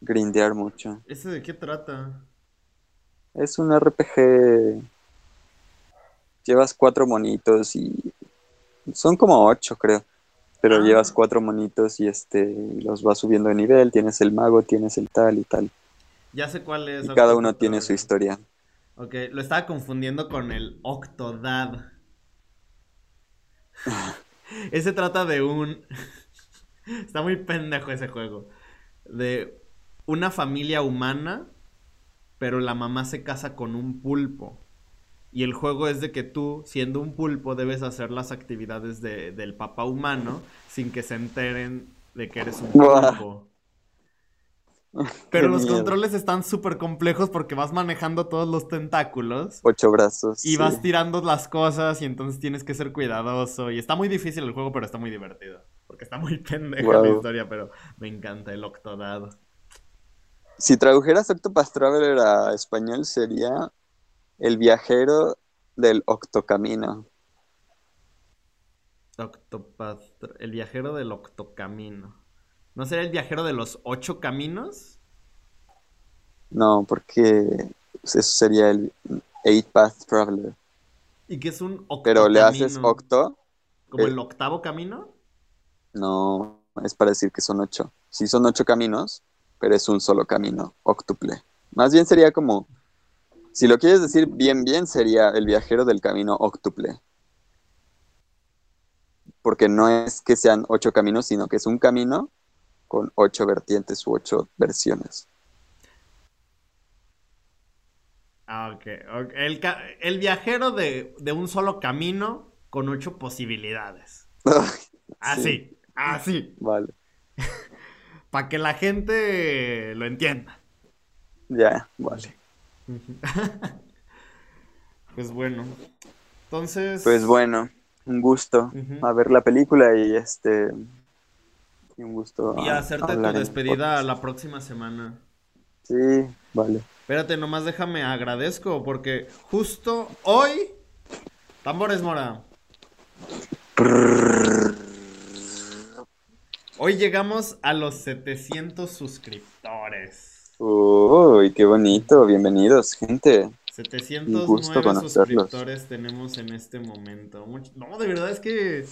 grindear mucho. ¿Ese de qué trata? Es un RPG. Llevas cuatro monitos y. Son como ocho, creo. Pero Ah. llevas cuatro monitos y este los vas subiendo de nivel. Tienes el mago, tienes el tal y tal. Ya sé cuál es. Y cada uno tiene su historia. Ok, lo estaba confundiendo con el Octodad. ese trata de un... Está muy pendejo ese juego. De una familia humana, pero la mamá se casa con un pulpo. Y el juego es de que tú, siendo un pulpo, debes hacer las actividades de- del papá humano sin que se enteren de que eres un pulpo. Pero los miedo. controles están súper complejos porque vas manejando todos los tentáculos Ocho brazos. y sí. vas tirando las cosas y entonces tienes que ser cuidadoso. Y está muy difícil el juego, pero está muy divertido. Porque está muy pendeja la historia, pero me encanta el Octodad. Si tradujeras Octopath Traveler a español sería El viajero del Octocamino. Octopath, el viajero del Octocamino. ¿No sería el viajero de los ocho caminos? No, porque eso sería el Eight Path Traveler. Y que es un Pero le haces octo, ¿Como eh. el octavo camino? no, es para decir que son ocho. Sí son ocho caminos, pero es un solo camino, octuple. Más bien sería como, si lo quieres decir bien, bien, sería el viajero del camino octuple. Porque no es que sean ocho caminos, sino que es un camino con ocho vertientes u ocho versiones. Ah, ok. El, el viajero de, de un solo camino con ocho posibilidades. Así, Sí. así. Vale. Para que la gente lo entienda. Ya, vale. pues bueno. Entonces. Pues bueno, un gusto a ver la película y este. Y un gusto. Y hacerte tu despedida la próxima semana. Sí, vale. Espérate, nomás déjame agradezco porque justo hoy. Tambores Mora. Hoy llegamos a los 700 suscriptores. Uy, qué bonito. Bienvenidos, gente. 709 suscriptores tenemos en este momento. No, de verdad es que.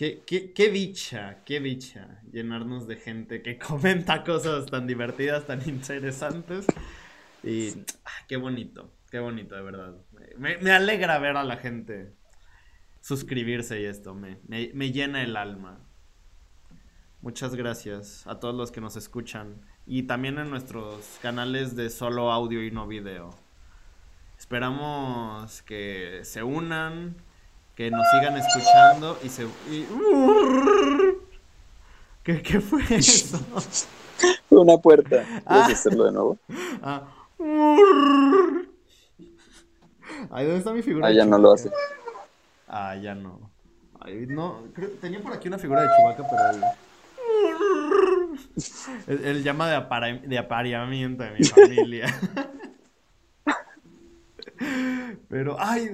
Qué, qué, dicha, qué dicha llenarnos de gente que comenta cosas tan divertidas, tan interesantes. Y ah, qué bonito, qué bonito, de verdad. Me, alegra ver a la gente suscribirse y esto, me, me llena el alma. Muchas gracias a todos los que nos escuchan y también en nuestros canales de solo audio y no video. Esperamos que se unan, que nos sigan escuchando y se... ¿Qué, fue eso? Una puerta. ¿Puedes ah. hacerlo de nuevo? Ah. Ay, ¿dónde está mi figura? Ah, ya no lo hace. Ah, ya no. Ay, no, tenía por aquí una figura de Chubaca, pero... El, llama de, de apareamiento de mi familia. Pero, ay.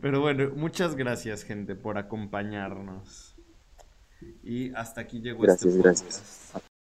Pero bueno, muchas gracias, gente, por acompañarnos. Y hasta aquí llegó gracias, este Gracias, gracias.